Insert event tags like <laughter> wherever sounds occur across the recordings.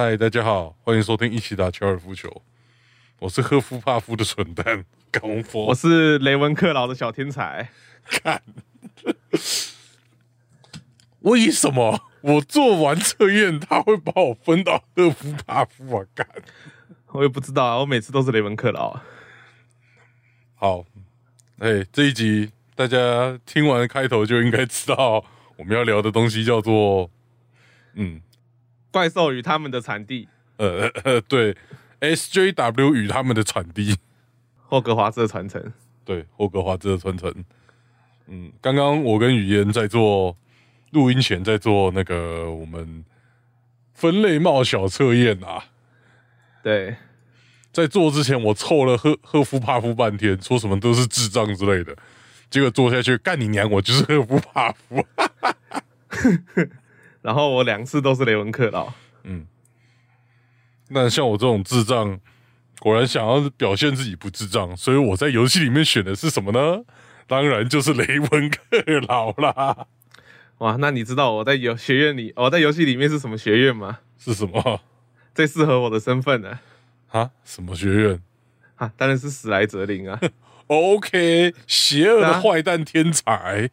嗨，大家好，欢迎收听一起打高尔夫球。我是赫夫帕夫的蠢蛋 <laughs> 高我。是雷文克劳的小天才。看，<laughs> 为什么我做完测验他会把我分到赫夫帕夫啊？干，我也不知道啊，我每次都是雷文克劳啊。好，哎，这一集大家听完开头就应该知道我们要聊的东西叫做，嗯，怪兽与他们的产地呃呃，对，SJW 与他们的产地。霍格华兹的传承。对，霍格华兹的传承。嗯，刚刚我跟雨嫣在做录音前，在做那个我们分类帽小测验啊。对，在做之前，我凑了赫赫夫帕夫半天，说什么都是智障之类的。结果做下去，干你娘！我就是赫夫帕夫。<laughs> 然后我两次都是雷文克劳。嗯那像我这种智障，果然想要表现自己不智障，所以我在游戏里面选的是什么呢？当然就是雷文克劳啦。哇，那你知道我在游学院里，我在游戏里面是什么学院吗？是什么最适合我的身份呢？啊？什么学院？啊，当然是史莱哲林啊！<laughs> OK，邪恶的啊坏蛋天才，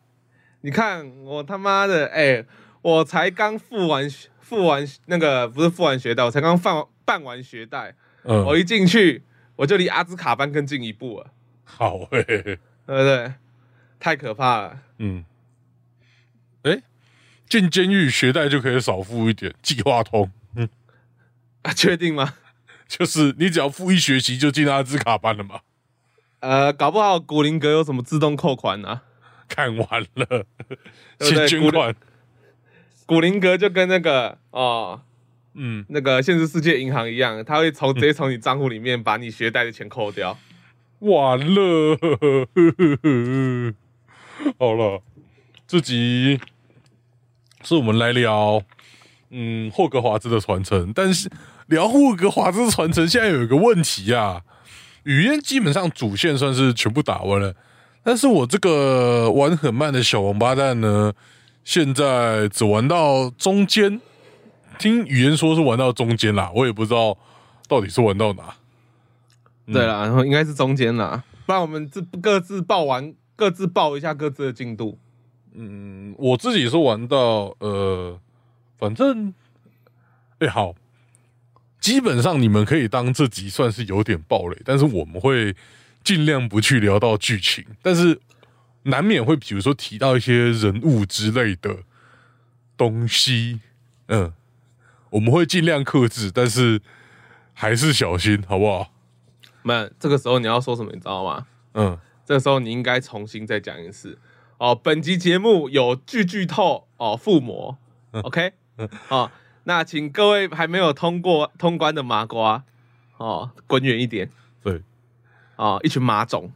你看我他妈的，哎、我才刚付完付完那个不是付完学贷，我才刚办办完学贷，嗯，我一进去我就离阿兹卡班更进一步了，好诶、对不对？太可怕了。嗯，哎、进监狱学贷就可以少付一点，计划通，啊，确定吗？就是你只要付一学期就进阿兹卡班了嘛。呃，搞不好古灵阁有什么自动扣款呢、看完了，对对？捐款，古灵阁就跟那个哦，嗯，那个现实世界银行一样，它会从直接从你账户里面把你学贷的钱扣掉。完了，<laughs> 好了，这集是我们来聊，嗯，霍格华兹的传承。但是聊霍格华兹传承，现在有一个问题啊，语言基本上主线算是全部打完了，但是我这个玩很慢的小王八蛋呢，现在只玩到中间，听语言说是玩到中间啦，我也不知道到底是玩到哪。对了，然后应该是中间啦，不然我们自各自报完，各自报一下各自的进度。嗯，我自己是玩到呃，反正，哎、好，基本上你们可以当这集算是有点暴雷，但是我们会尽量不去聊到剧情，但是难免会比如说提到一些人物之类的东西，嗯，我们会尽量克制，但是还是小心，好不好？那这个时候你要说什么，你知道吗？嗯，这个时候你应该重新再讲一次哦。本集节目有剧剧透哦，附魔，OK，哦，那请各位还没有通过通关的麻瓜哦，滚远一点对，哦，一群马种。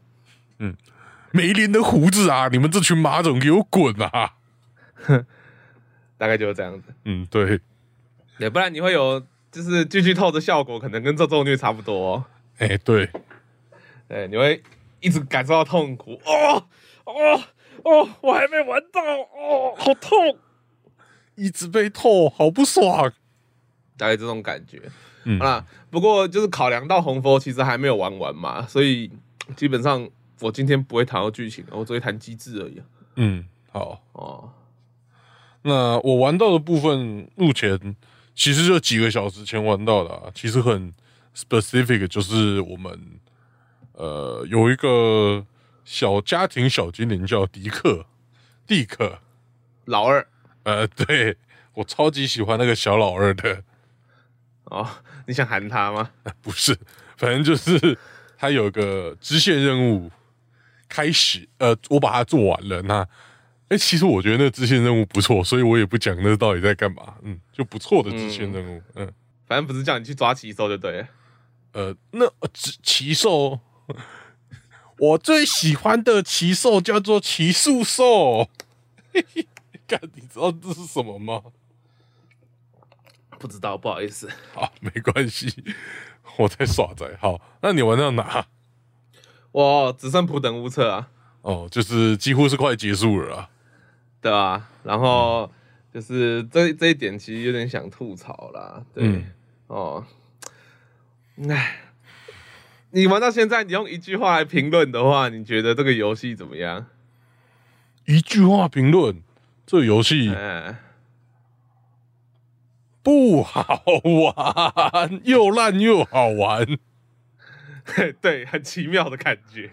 梅林的胡子啊，你们这群马总给我滚啊！<laughs> 大概就是这样子，嗯，对。对，不然你会有就是剧剧透的效果，可能跟这咒虐差不多、哦。哎、对，对，你会一直感受到痛苦。哦哦哦，我还没玩到，哦，好痛，一直被透，好不爽。大概这种感觉。嗯好啦，不过就是考量到红佛其实还没有玩完嘛，所以基本上我今天不会谈到剧情，我只会谈机制而已。嗯，好，哦，那我玩到的部分，目前其实就几个小时前玩到的、啊，其实很 specific，就是我们呃有一个小家庭小精灵叫迪克，迪克，老二。呃，对我超级喜欢那个小老二的，哦，你想喊他吗？<laughs> 不是，反正就是他有个支线任务开始，呃，我把它做完了。那，哎、其实我觉得那个支线任务不错，所以我也不讲那到底在干嘛。嗯，就不错的支线任务。嗯，反正不是叫你去抓奇兽就对了。呃，那呃只奇兽，我最喜欢的奇兽叫做奇树兽。嘿嘿，干，你知道这是什么吗？不知道，不好意思。好，没关系，我在耍宅。好，那你玩到哪？我只剩普等无策啊，哦，就是几乎是快结束了啊。对啊、然后就是这这一点其实有点想吐槽啦，对，嗯哦，唉，你玩到现在，你用一句话来评论的话，你觉得这个游戏怎么样？一句话评论，这游戏嗯，不好玩，又烂又好玩。对 <laughs> 对，很奇妙的感觉。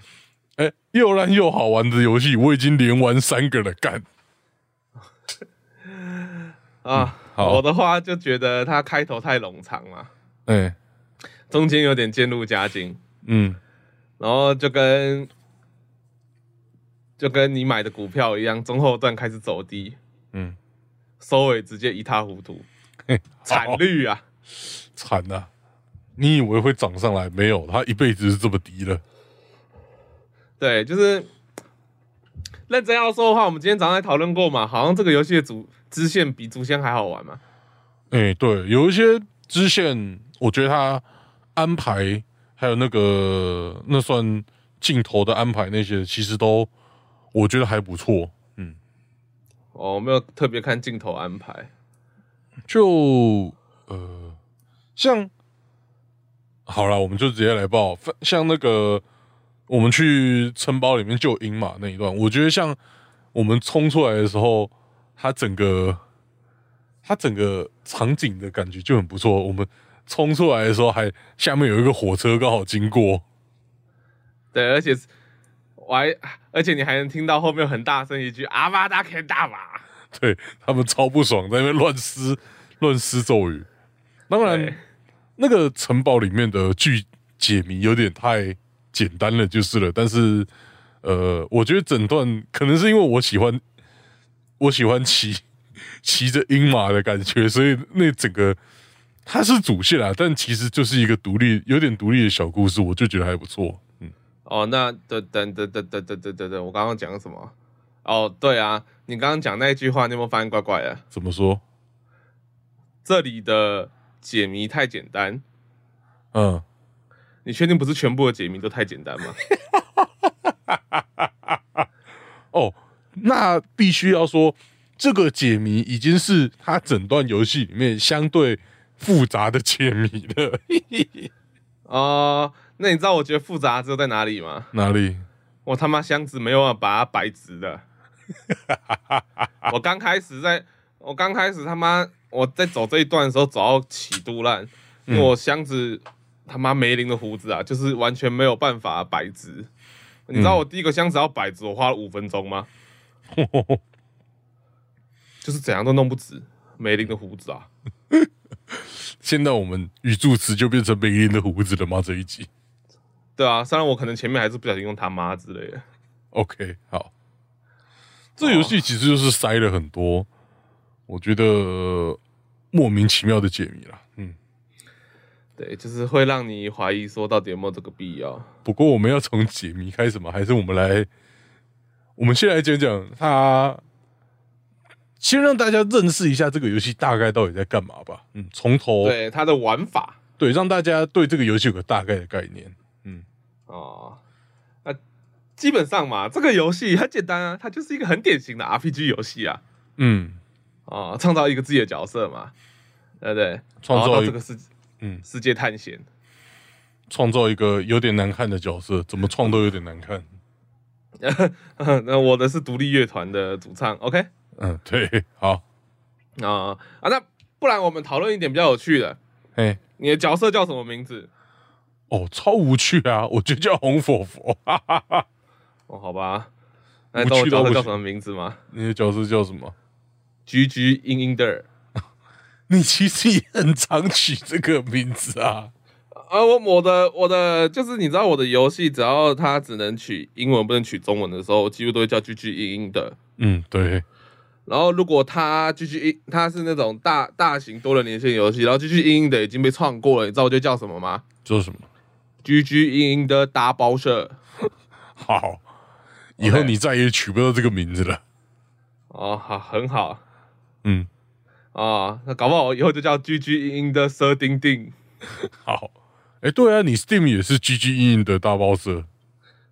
哎、又烂又好玩的游戏，我已经连玩三个了，干。<laughs> 啊，好。我的话就觉得它开头太冗长了，哎、中间有点渐入佳境，嗯，然后就跟就跟你买的股票一样，中后段开始走低，嗯，收尾直接一塌糊涂，嘿惨好绿啊！<laughs> 惨呐、你以为会涨上来？没有，它一辈子是这么低了。对，就是认真要说的话，我们今天早上还讨论过嘛，好像这个游戏的主支线比主线还好玩嘛。哎、对，有一些支线，我觉得它安排还有那个那算镜头的安排那些，其实都我觉得还不错。嗯，哦，我没有特别看镜头安排。就呃，像好了，我们就直接来报，像那个我们去城堡里面救鹰马那一段，我觉得像我们冲出来的时候，它整个它整个场景的感觉就很不错。我们冲出来的时候，还下面有一个火车刚好经过，对，而且我还，而且你还能听到后面很大声一句“阿巴达肯大马对他们超不爽，在那边乱撕乱撕咒语。当”。然对，那个城堡里面的剧解谜有点太简单了，就是了。但是，呃，我觉得整段可能是因为我喜欢，<laughs> 我喜欢骑骑着鹰马的感觉，所以那整个它是主线啊，但其实就是一个独立、有点独立的小故事，我就觉得还不错。嗯，哦，那等等等等等等等等等，我刚刚讲什么？哦，对啊，你刚刚讲那一句话，你有没有发现怪怪的？怎么说？这里的解谜太简单，嗯，你确定不是全部的解谜都太简单吗？<laughs> 哦，那必须要说，这个解谜已经是它整段游戏里面相对复杂的解谜了。<laughs> 哦，那你知道我觉得复杂之后在哪里吗？哪里？我他妈箱子没有办法把它摆直的。<laughs> 我刚开始在，我刚开始他妈我在走这一段的时候走到起肚烂，因为我箱子他妈梅林的胡子啊，就是完全没有办法摆直。你知道我第一个箱子要摆直，我花了五分钟吗？<laughs> 就是怎样都弄不直，梅林的胡子啊。现在我们语助词就变成梅林的胡子了吗？这一集对啊，虽然我可能前面还是不小心用他妈之类的。，OK，好。这游戏其实就是塞了很多，我觉得莫名其妙的解谜了。嗯，对，就是会让你怀疑说到底有没有这个必要。不过我们要从解谜开始吗？还是我们来，我们先来讲讲它，先让大家认识一下这个游戏大概到底在干嘛吧。嗯，从头对它的玩法对，让大家对这个游戏有个大概的概念。嗯哦，那基本上嘛，这个游戏很简单啊，它就是一个很典型的 RPG 游戏啊。嗯，哦，创造一个自己的角色嘛，对不对？创造这个世嗯世界探险。创造一个有点难看的角色，怎么创都有点难看。<laughs> 那我的是独立乐团的主唱，OK 嗯，对，好，啊啊，那不然我们讨论一点比较有趣的，哎，你的角色叫什么名字？哦，超无趣啊！我就叫红佛佛，哈哈哈。哦，好吧，那你知道我无趣到不行角色叫什么名字吗你的角色叫什么？？G G 英英的。你其实也很常取这个名字啊。啊，我我的我的就是你知道我的游戏，只要它只能取英文不能取中文的时候，我几乎都会叫 G G 英英的。嗯，对，然后如果它 G G 英它是那种大大型多人连线游戏，然后 G G 英英的已经被创过了，你知道我就叫什么吗叫什么？？G G 英英的大包社。好，以后你再也取不到这个名字了。哦，好，很好嗯，啊，那搞不好我以后就叫 G G 英英的蛇丁丁，好。哎，对啊，你 Steam 也是 GG 硬硬的大包蛇。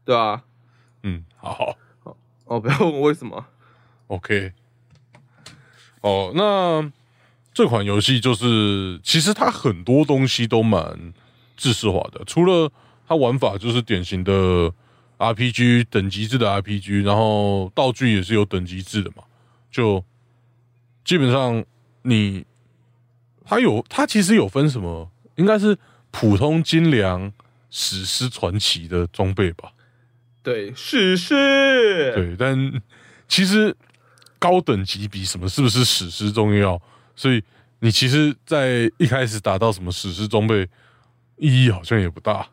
对啊、嗯，好哦，不要问我为什么。，OK。哦，那这款游戏就是其实它很多东西都蛮制式化的，除了它玩法就是典型的 RPG 等级制的 RPG，然后道具也是有等级制的嘛，就基本上你它有它其实有分什么，应该是普通精良、史诗传奇的装备吧。对，史诗，对，但其实高等级比什么是不是史诗重要，所以你其实，在一开始打到什么史诗装备，意义好像也不大。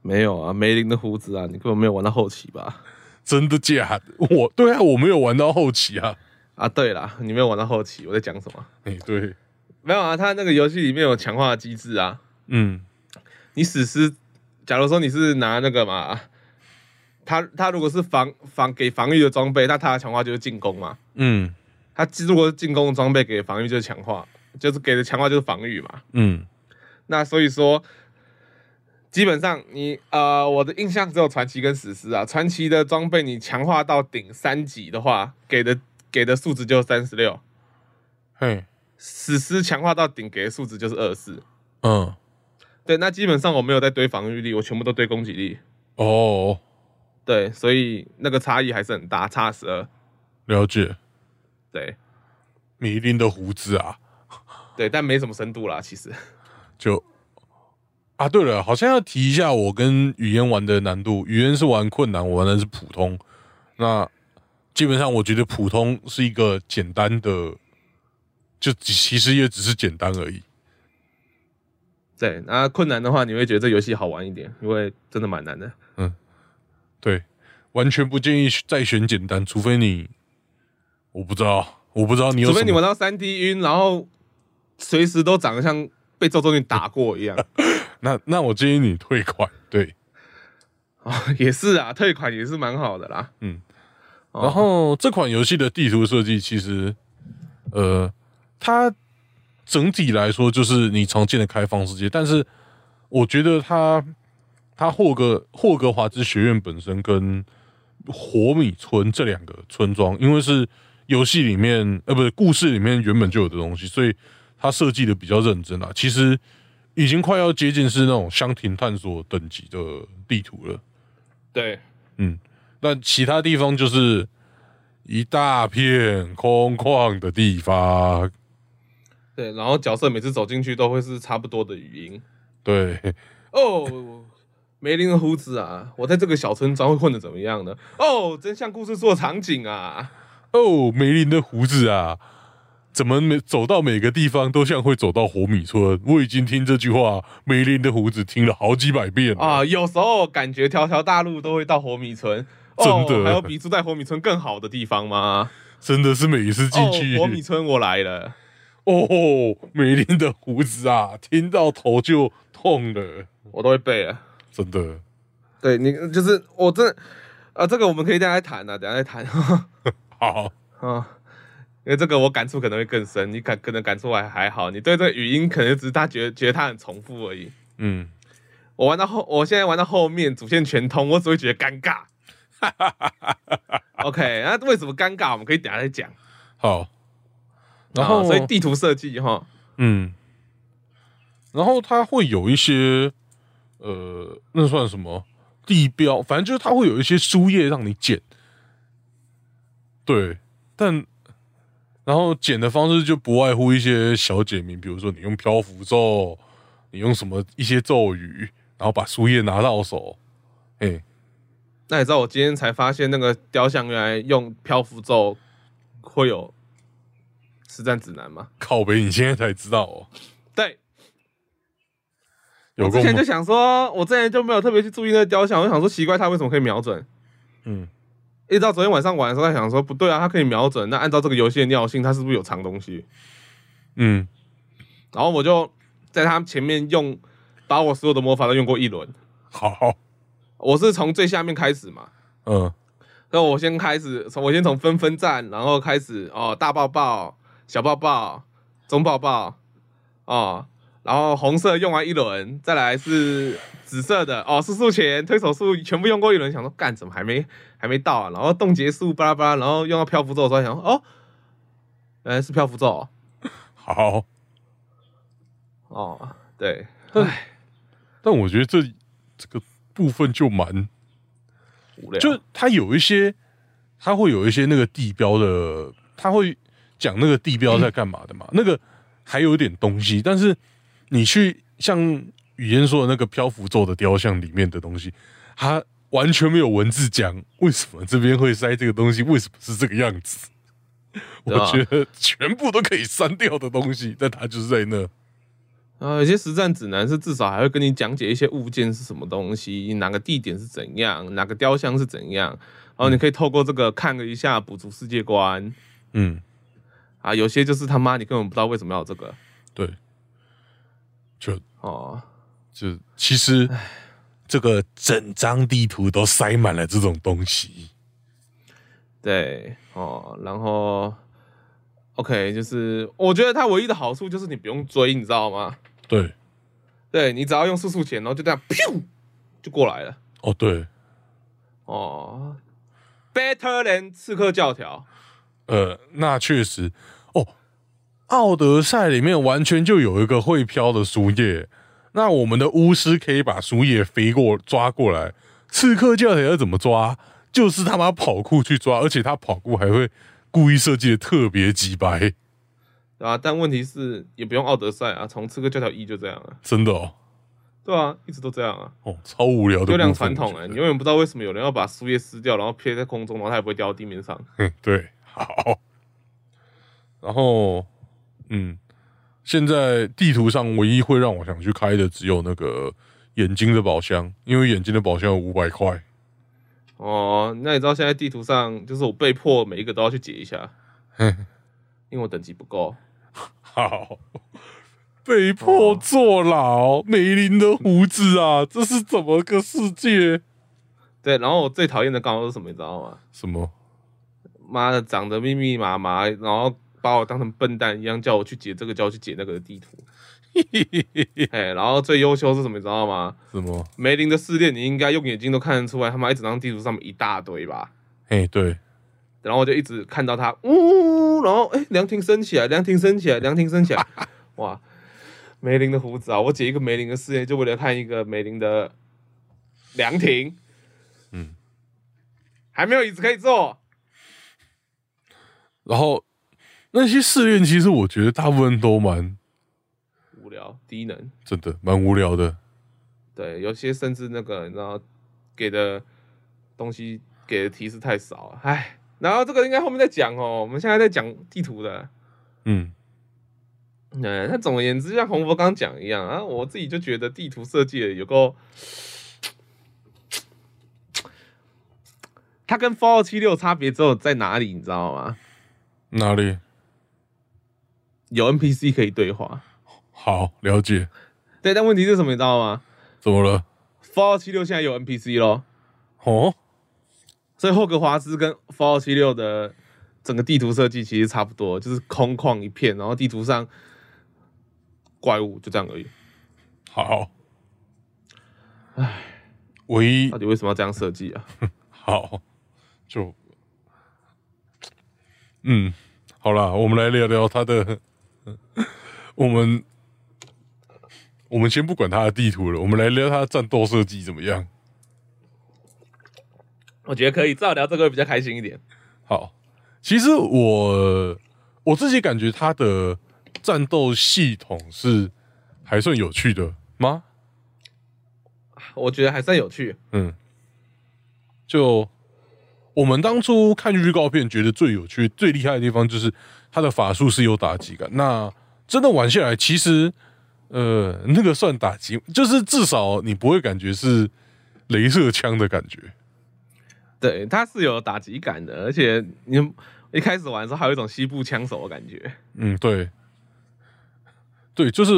没有啊，梅林的胡子啊，你根本没有玩到后期吧？真的假的？我对啊，我没有玩到后期啊。啊，对啦，你没有玩到后期，我在讲什么？哎、对，没有啊，他那个游戏里面有强化机制啊。嗯你史诗，假如说你是拿那个嘛，他他如果是防防给防御的装备，那他的强化就是进攻嘛。嗯他如果是进攻的装备给防御就是强化，就是给的强化就是防御嘛。嗯那所以说，基本上你呃，我的印象只有传奇跟史诗啊。传奇的装备你强化到顶三级的话，给的给的数值就三十六；嘿，史诗强化到顶给的数值就是二四。嗯，对，那基本上我没有在堆防御力，我全部都堆攻击力。哦，对，所以那个差异还是很大，差十二。了解。对米林的胡子啊，对，但没什么深度啦，其实。就啊，对了，好像要提一下我跟语言玩的难度。语言是玩困难，我玩的是普通。那基本上我觉得普通是一个简单的，就其其实也只是简单而已。对，那困难的话，你会觉得这游戏好玩一点，因为真的蛮难的。嗯对，完全不建议再选简单，除非你，我不知道，我不知道你有除非你玩到三 D 晕，然后随时都长得像被周周俊打过一样。<laughs> 那那我建议你退款。对，哦，也是啊，退款也是蛮好的啦。嗯，哦然后这款游戏的地图设计其实，呃，它整体来说就是你常见的开放世界，但是我觉得它它霍格霍格华兹学院本身跟火米村这两个村庄，因为是游戏里面呃不是故事里面原本就有的东西，所以它设计的比较认真啊。其实已经快要接近是那种箱庭探索等级的地图了。对，那其他地方就是一大片空旷的地方，对，然后角色每次走进去都会是差不多的语音。对，哦，梅林的胡子啊，我在这个小村庄会混的怎么样呢？哦，真像故事说的场景啊。哦，梅林的胡子啊，怎么每走到每个地方都像会走到火米村？我已经听这句话“梅林的胡子”听了好几百遍了。啊，有时候感觉条条大路都会到火米村。哦真的还有比住在火米村更好的地方吗？真的是每次进去，哦，火米村我来了。哦，梅林的胡子啊，听到头就痛了，我都会背啊。真的。对你就是我这啊，这个我们可以等一下再谈啊，等下再谈 <laughs> 好，啊。<laughs> 因为这个我感触可能会更深，你感可能感触还还好，你对这个语音可能只是他觉得觉得它很重复而已。嗯，我玩到后，我现在玩到后面主线全通，我只会觉得尴尬。<laughs> OK，那为什么尴尬？我们可以等下再讲。好。然后，啊所以地图设计哈，嗯，然后它会有一些，呃，那算什么地标？反正就是它会有一些书页让你捡，对，但然后捡的方式就不外乎一些小解谜，比如说你用漂浮咒，你用什么一些咒语，然后把书页拿到手，哎，那你知道我今天才发现那个雕像原来用漂浮咒会有实战指南吗？靠北，你现在才知道哦，对，有我之前就想说，我之前就没有特别去注意那个雕像，我就想说奇怪，它为什么可以瞄准？嗯，一直到昨天晚上玩的时候，在想说不对啊，它可以瞄准，那按照这个游戏的尿性，它是不是有藏东西？嗯，然后我就在它前面用，把我所有的魔法都用过一轮。好，我是从最下面开始嘛，嗯。那我先开始，从我先从分分站，然后开始哦，大抱抱、小抱抱、中抱抱，哦，然后红色用完一轮，再来是紫色的哦，是速前推手术全部用过一轮，想说干怎么还没还没到啊？然后冻结术巴拉巴拉，然后用到漂浮咒的时候想说哦，原来是漂浮咒。哦、好，哦，对，但唉，但我觉得这这个部分就蛮，无聊，就它有一些，它会有一些那个地标的，它会讲那个地标在干嘛的嘛，那个还有一点东西，但是你去像语嫣说的那个漂浮咒的雕像里面的东西，它完全没有文字讲为什么这边会塞这个东西，为什么是这个样子。我觉得全部都可以删掉的东西，但它就是在那。啊，有些实战指南是至少还会跟你讲解一些物件是什么东西，哪个地点是怎样，哪个雕像是怎样，然后你可以透过这个看了一下，补足世界观嗯，啊。有些就是他妈你根本不知道为什么要这个对，就哦。就其实这个整张地图都塞满了这种东西。对哦，然后 OK，就是我觉得它唯一的好处就是你不用追，你知道吗？对，对你只要用速速前，然后就这样噗就过来了。哦对，哦。Better than 刺客教条，呃，那确实。哦，奥德赛里面完全就有一个会飘的树叶，那我们的巫师可以把树叶飞过抓过来，刺客教条要怎么抓？就是他妈跑酷去抓，而且他跑酷还会故意设计的特别鸡白，对吧、但问题是也不用奥德赛啊，从刺客教条一就这样了，真的哦，对啊，一直都这样啊，哦，超无聊的优良传统哎、你永远不知道为什么有人要把树叶撕掉，然后撇在空中，然后它也不会掉到地面上。嗯，对，好。然后，嗯，现在地图上唯一会让我想去开的只有那个眼睛的宝箱，因为眼睛的宝箱有五百块。哦，那你知道现在地图上就是我被迫每一个都要去解一下，哼，因为我等级不够。好，被迫坐牢，梅林的胡子啊，这是怎么个世界？对，然后我最讨厌的刚好是什么，你知道吗？什么？妈的，长得密密麻麻，然后把我当成笨蛋一样，叫我去解这个，叫我去解那个的地图。<laughs> 哎，然后最优秀是什么，你知道吗？什么？梅林的试炼，你应该用眼睛都看得出来，他妈一整张地图上面一大堆吧。哎，对，然后我就一直看到他，呜，然后哎，凉亭升起来，凉亭升起来，凉亭升起来，<laughs> 哇，梅林的胡子啊！我解一个梅林的试炼，就为了看一个梅林的凉亭，嗯，还没有椅子可以坐，然后那些试验，其实我觉得大部分都蛮无聊低能。真的蛮无聊的。对，有些甚至那个你知道给的东西给的提示太少了，唉。然后这个应该后面再讲哦，我们现在在讲地图的。嗯，呃，那总而言之，像洪佛刚刚讲一样啊，我自己就觉得地图设计的有够，<tsk> 它跟 Fallout 七六差别只有在哪里，你知道吗？哪里？有 NPC 可以对话，好，了解。对，但问题是什么，你知道吗怎么了？？Fallout 七六现在有 NPC 咯，哦，所以霍格华兹跟 Fallout 七六的整个地图设计其实差不多，就是空旷一片，然后地图上怪物就这样而已。好。唉，唯一到底为什么要这样设计啊？<laughs> 好，就，嗯，好啦，我们来聊聊他的，我们我们先不管他的地图了，我们来聊他的战斗设计怎么样？我觉得可以，至少聊这个会比较开心一点。好，其实我我自己感觉它的战斗系统是还算有趣的吗？我觉得还算有趣。嗯，就我们当初看预告片，觉得最有趣、最厉害的地方就是它的法术是有打击感。那真的玩下来，其实呃，那个算打击，就是至少你不会感觉是镭射枪的感觉。对，它是有打击感的，而且你一开始玩的时候还有一种西部枪手的感觉。嗯，对，对，就是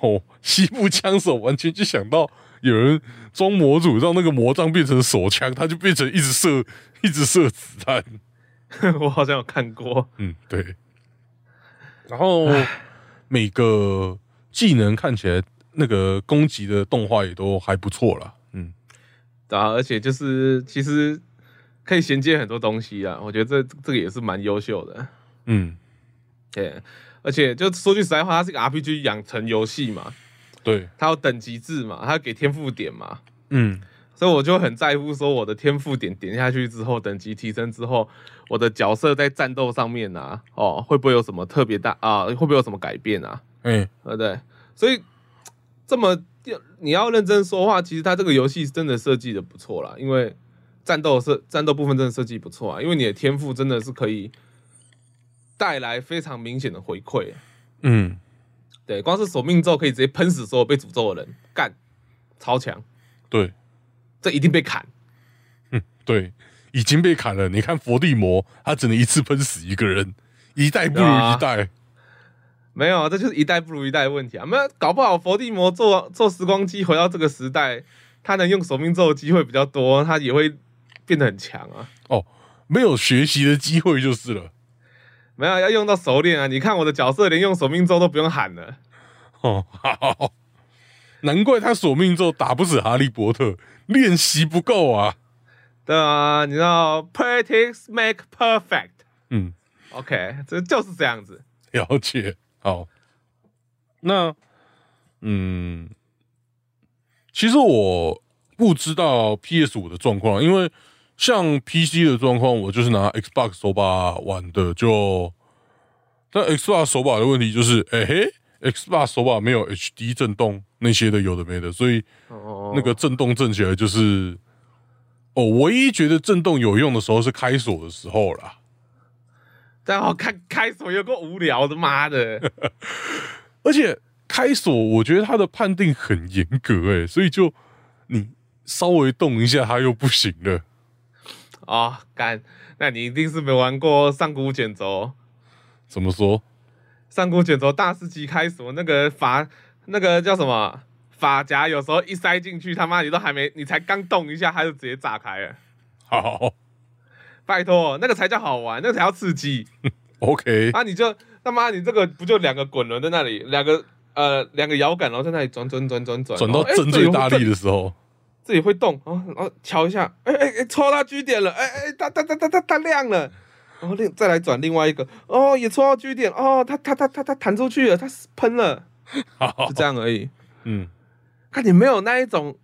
哦，西部枪手完全就想到有人装模组，让那个魔杖变成手枪，他就变成一直射，一直射子弹。<laughs> 我好像有看过。嗯，对。然后每个技能看起来那个攻击的动画也都还不错啦。啊，而且就是其实可以衔接很多东西啊，我觉得这这个也是蛮优秀的。嗯，对，而且就说句实在话，它是个 RPG 养成游戏嘛，对，它有等级制嘛，它要给天赋点嘛，嗯，所以我就很在乎说我的天赋点点下去之后，等级提升之后，我的角色在战斗上面啊，哦，会不会有什么特别大啊？会不会有什么改变啊？哎，对不对？所以这么你要认真说话，其实它这个游戏真的设计的不错啦，因为战斗设战斗部分真的设计不错啊，因为你的天赋真的是可以带来非常明显的回馈。嗯，对，光是索命咒可以直接喷死所有被诅咒的人，干超强，对，这一定被砍。对，已经被砍了。你看伏地魔，他只能一次喷死一个人，一代不如一代。没有，这就是一代不如一代的问题啊！没有，搞不好伏地魔做做时光机回到这个时代，他能用索命咒的机会比较多，他也会变得很强啊。哦，没有学习的机会就是了。没有，要用到熟练啊！你看我的角色连用索命咒都不用喊了。哦，好，难怪他索命咒打不死哈利波特，练习不够啊。对啊，你知道 practice make perfect。嗯，OK，这就是这样子。了解。好，那嗯，其实我不知道 PS 五的状况，因为像 PC 的状况，我就是拿 Xbox 手把玩的，就但 Xbox 手把的问题就是，哎嘿，Xbox 手把没有 HD 震动那些的，有的没的，所以哦，那个震动震起来就是，哦，唯一觉得震动有用的时候是开锁的时候啦。但好看开锁有够无聊的，妈的！<laughs> 而且开锁，我觉得他的判定很严格，哎，所以就你稍微动一下，他又不行了。哦，干，那你一定是没玩过上古卷轴。怎么说？上古卷轴大师级开锁那个法那个叫什么法夹，有时候一塞进去，他妈你都还没，你才刚动一下，它就直接炸开了。好拜托，那个才叫好玩，那个才叫刺激。，OK，啊，你就他妈你这个不就两个滚轮在那里，两个呃两个摇杆，然后在那里转转转转转，转到然后哎震最大力的时候，自己会动，然后然后瞧一下，哎哎哎，戳到 G 点了，哎哎，它它它它它它亮了，然后另再来转另外一个，哦，也戳到 G 点，哦，它它它它它弹出去了，它喷了，好就，这样而已。嗯，看你没有那一种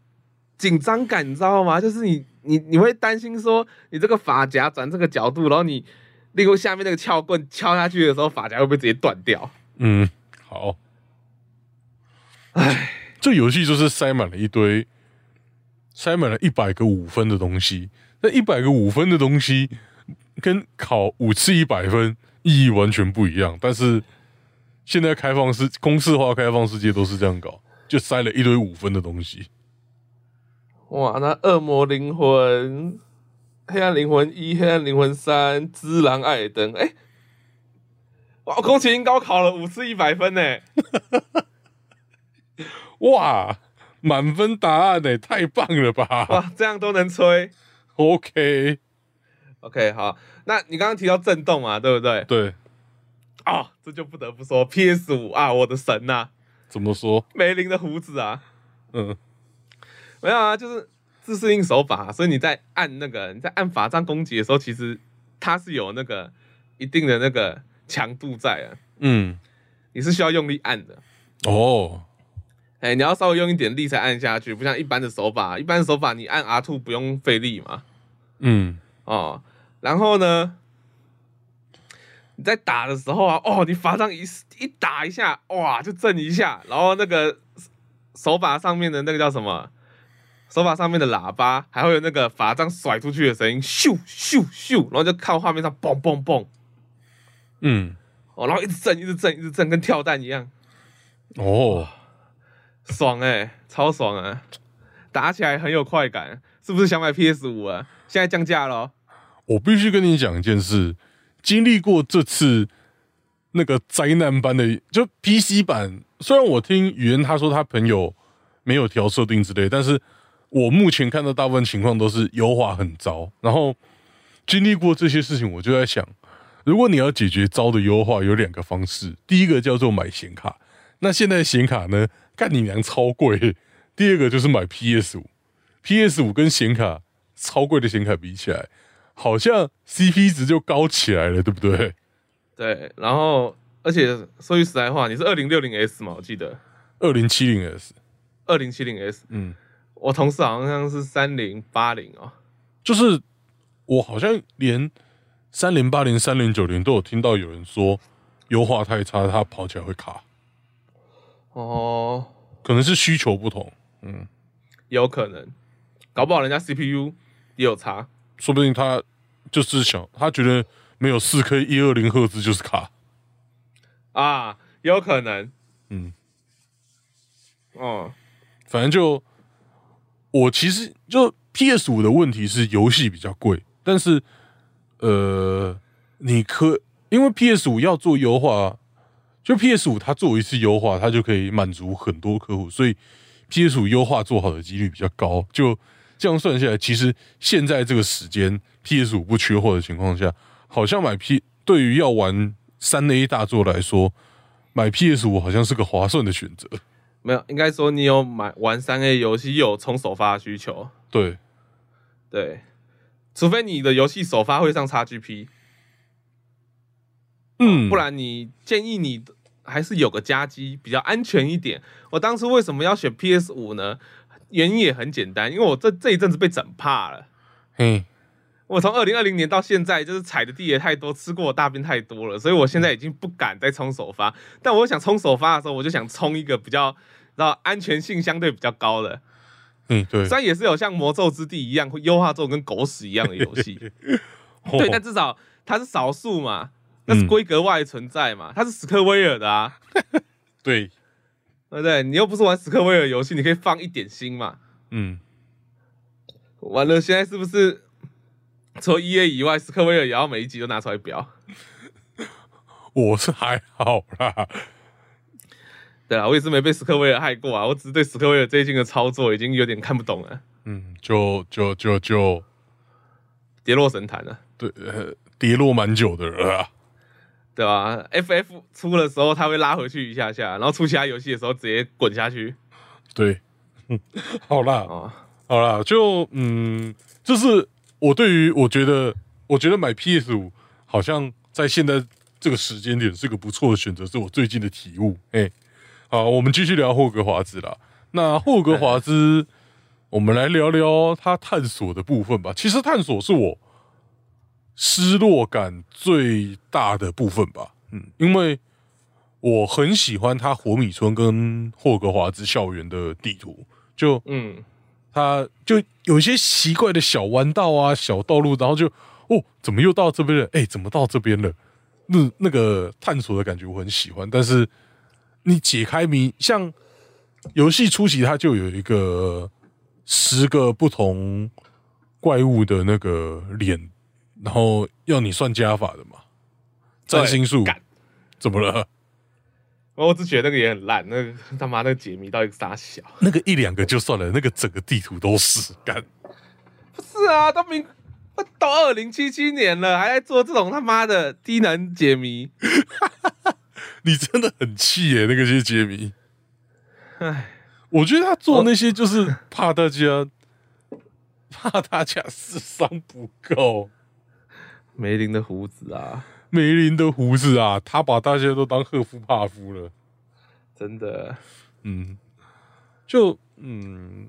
紧张感，你知道吗？就是你你你会担心说，你这个发夹转这个角度，然后你例如下面那个撬棍敲下去的时候，发夹会不会直接断掉？嗯，好，唉，这游戏就是塞满了一堆，塞满了一百个五分的东西。那一百个五分的东西，跟考五次一百分意义完全不一样。但是现在开放式公式化开放世界都是这样搞，就塞了一堆五分的东西。哇，那恶魔灵魂、黑暗灵魂一、黑暗灵魂三、之狼艾尔登，哎、哇，宫崎英高考了五次一百分呢，<laughs> 哇，满分答案呢，太棒了吧哇，这样都能吹。？OK，OK，好，那你刚刚提到震动嘛，对不对？对，哦，这就不得不说 PS 五啊，我的神呐、怎么说？梅林的胡子啊，嗯，没有啊，就是自适应手法，所以你在按那个你在按法杖攻击的时候，其实它是有那个一定的那个强度在啊，嗯，你是需要用力按的。哦，哎、你要稍微用一点力才按下去，不像一般的手法，一般的手法你按 R two 不用费力嘛，嗯，哦，然后呢，你在打的时候啊，哦，你法杖一一打一下，哇，就震一下，然后那个手把上面的那个叫什么？手把上面的喇叭还会有那个法杖甩出去的声音，咻咻咻，然后就看画面上嘣嘣嘣，嗯，哦，然后一直震，一直震，一直震，跟跳弹一样，哦，爽哎、超爽啊！打起来很有快感，是不是想买 PS 五啊？现在降价了哦，我必须跟你讲一件事，经历过这次那个灾难般的，就 PC 版，虽然我听语言他说他朋友没有调设定之类，但是我目前看到大部分情况都是优化很糟。然后经历过这些事情，我就在想，如果你要解决糟的优化，有两个方式，第一个叫做买显卡，那现在显卡呢，干你娘超贵。第二个就是买 PS 五，PS 五跟显卡超贵的显卡比起来，好像 CP 值就高起来了，对不对？对，然后而且说句实在话，你是二零六零 S 嘛？我记得二零七零 S，二零七零 S，嗯，我同事好像是三零八零哦。就是我好像连三零八零、三零九零都有听到有人说优化太差，它跑起来会卡，哦，可能是需求不同，嗯。有可能，搞不好人家 CPU 也有差。说不定他就是想他觉得没有四 K 一二零赫兹就是卡，啊，有可能，嗯，哦，反正就我其实就 PS 五的问题是游戏比较贵，但是呃，你可因为 PS 五要做优化，就 PS 五它做一次优化，它就可以满足很多客户，所以 PS 五优化做好的几率比较高。就这样算下来，其实现在这个时间 PS 五不缺货的情况下，好像买 P 对于要玩三 A 大作来说，买 PS 五好像是个划算的选择。没有，应该说你有买玩三 A 游戏，又有充首发的需求，对，对，除非你的游戏首发会上 XGP，嗯，不然你建议你还是有个加机比较安全一点。我当初为什么要选 PS 五呢？原因也很简单，因为我这这一阵子被整怕了。嘿，我从二零二零年到现在，就是踩的地也太多，吃过的大便太多了，所以我现在已经不敢再冲首发。但我想冲首发的时候，我就想冲一个比较，然后安全性相对比较高的，嗯，对，虽然也是有像魔咒之地一样会优化这种跟狗屎一样的游戏，<laughs> 对，但至少它是少数嘛，那是规格外存在嘛，它是史克威尔的啊，<laughs> 对，对不对？你又不是玩史克威尔游戏，你可以放一点心嘛。嗯，完了，现在是不是除了 E A 以外，斯科威尔也要每一集都拿出来表？<laughs> 我是还好啦，对啊，我也是没被斯科威尔害过啊，我只是对斯科威尔最近的操作已经有点看不懂了，嗯，就就就就跌落神坛了，对，呃，跌落蛮久的了啊，对吧？F F 出的时候他会拉回去一下下，然后出其他游戏的时候直接滚下去对，嗯，<laughs> 好啦，哦。好啦，就嗯，就是我对于我觉得，我觉得买 PS 五好像在现在这个时间点是个不错的选择，是我最近的体悟。哎，好，我们继续聊霍格华兹啦。那霍格华兹，我们来聊聊他探索的部分吧。其实探索是我失落感最大的部分吧。嗯，因为我很喜欢他火米村跟霍格华兹校园的地图，就嗯，它就有一些奇怪的小弯道啊、小道路，然后就哦，怎么又到这边了？哎，怎么到这边了？那那个探索的感觉我很喜欢，但是你解开谜，像游戏初期它就有一个十个不同怪物的那个脸，然后要你算加法的嘛，占星术怎么了？我只觉得那个也很烂，那个他妈那个解谜到底是啥小？那个一两个就算了，那个整个地图都是干。不是啊，都明都二零七七年了，还在做这种他妈的低能解谜，<laughs> 你真的很气耶！那个些解谜，唉，我觉得他做那些就是怕大家，<laughs> 怕大家智商不够。梅林的胡子啊，梅林的胡子啊，他把大家都当赫夫帕夫了。真的，嗯，就嗯，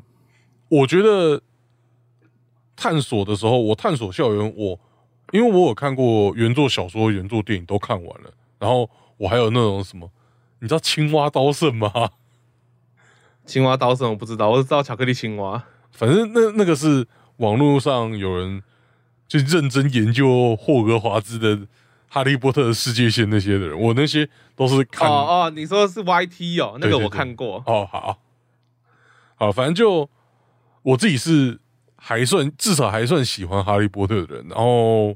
我觉得探索的时候，我探索校园，我因为我有看过原作小说、原作电影都看完了，然后我还有那种什么，你知道青蛙刀圣吗？青蛙刀圣我不知道，我只知道巧克力青蛙。反正那那个是网络上有人就认真研究霍格华兹的哈利波特的世界线那些的人，我那些都是看哦哦，你说的是 YT 哦，那个我看过。哦，好，好，反正就我自己是还算至少还算喜欢哈利波特的人，然后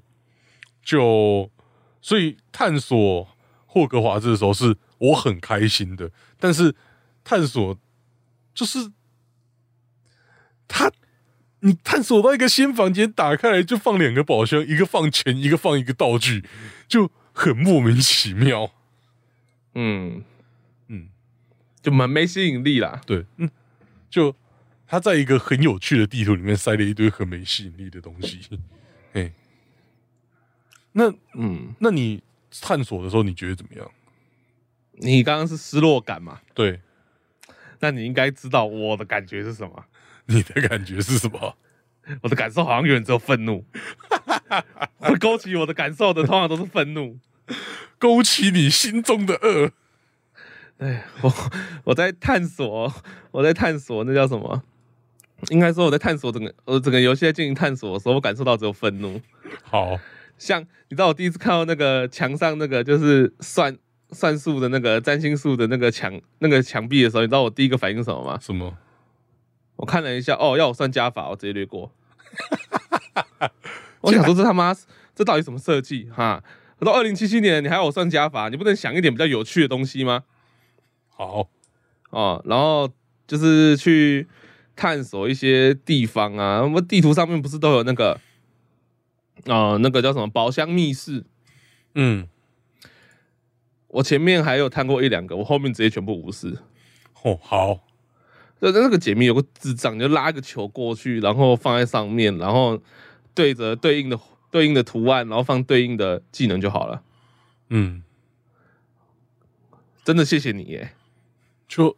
就所以探索霍格华兹的时候是我很开心的，但是探索就是他。你探索到一个新房间，打开来就放两个宝箱，一个放钱，一个放一个道具，就很莫名其妙。嗯嗯，就蛮没吸引力啦。对，嗯，就他在一个很有趣的地图里面塞了一堆很没吸引力的东西。<laughs> 嘿，那嗯，那你探索的时候，你觉得怎么样？你刚刚是失落感嘛？对，那你应该知道我的感觉是什么？你的感觉是什么？<laughs> 我的感受好像永远只有愤怒，会勾起我的感受的，通常都是愤怒。<laughs> 勾起你心中的恶。哎，我我在探索，我在探索，那叫什么？应该说我在探索整个，我整个游戏在进行探索的时候，我感受到只有愤怒。好，像你知道我第一次看到那个墙上那个就是算算术的那个占星术的那个墙那个墙壁的时候，你知道我第一个反应是什么吗？什么？我看了一下，哦，要我算加法，我直接略过。<laughs> 我想说这他妈这到底什么设计哈？我到二零七七年，你还要我算加法，你不能想一点比较有趣的东西吗？好，哦，然后就是去探索一些地方啊，什么地图上面不是都有那个，哦，那个叫什么宝箱密室？嗯，我前面还有探过一两个，我后面直接全部无视。哦，好，就那个解谜有个智障，你就拉一个球过去，然后放在上面，然后对着对应的对应的图案，然后放对应的技能就好了。嗯，真的谢谢你耶！就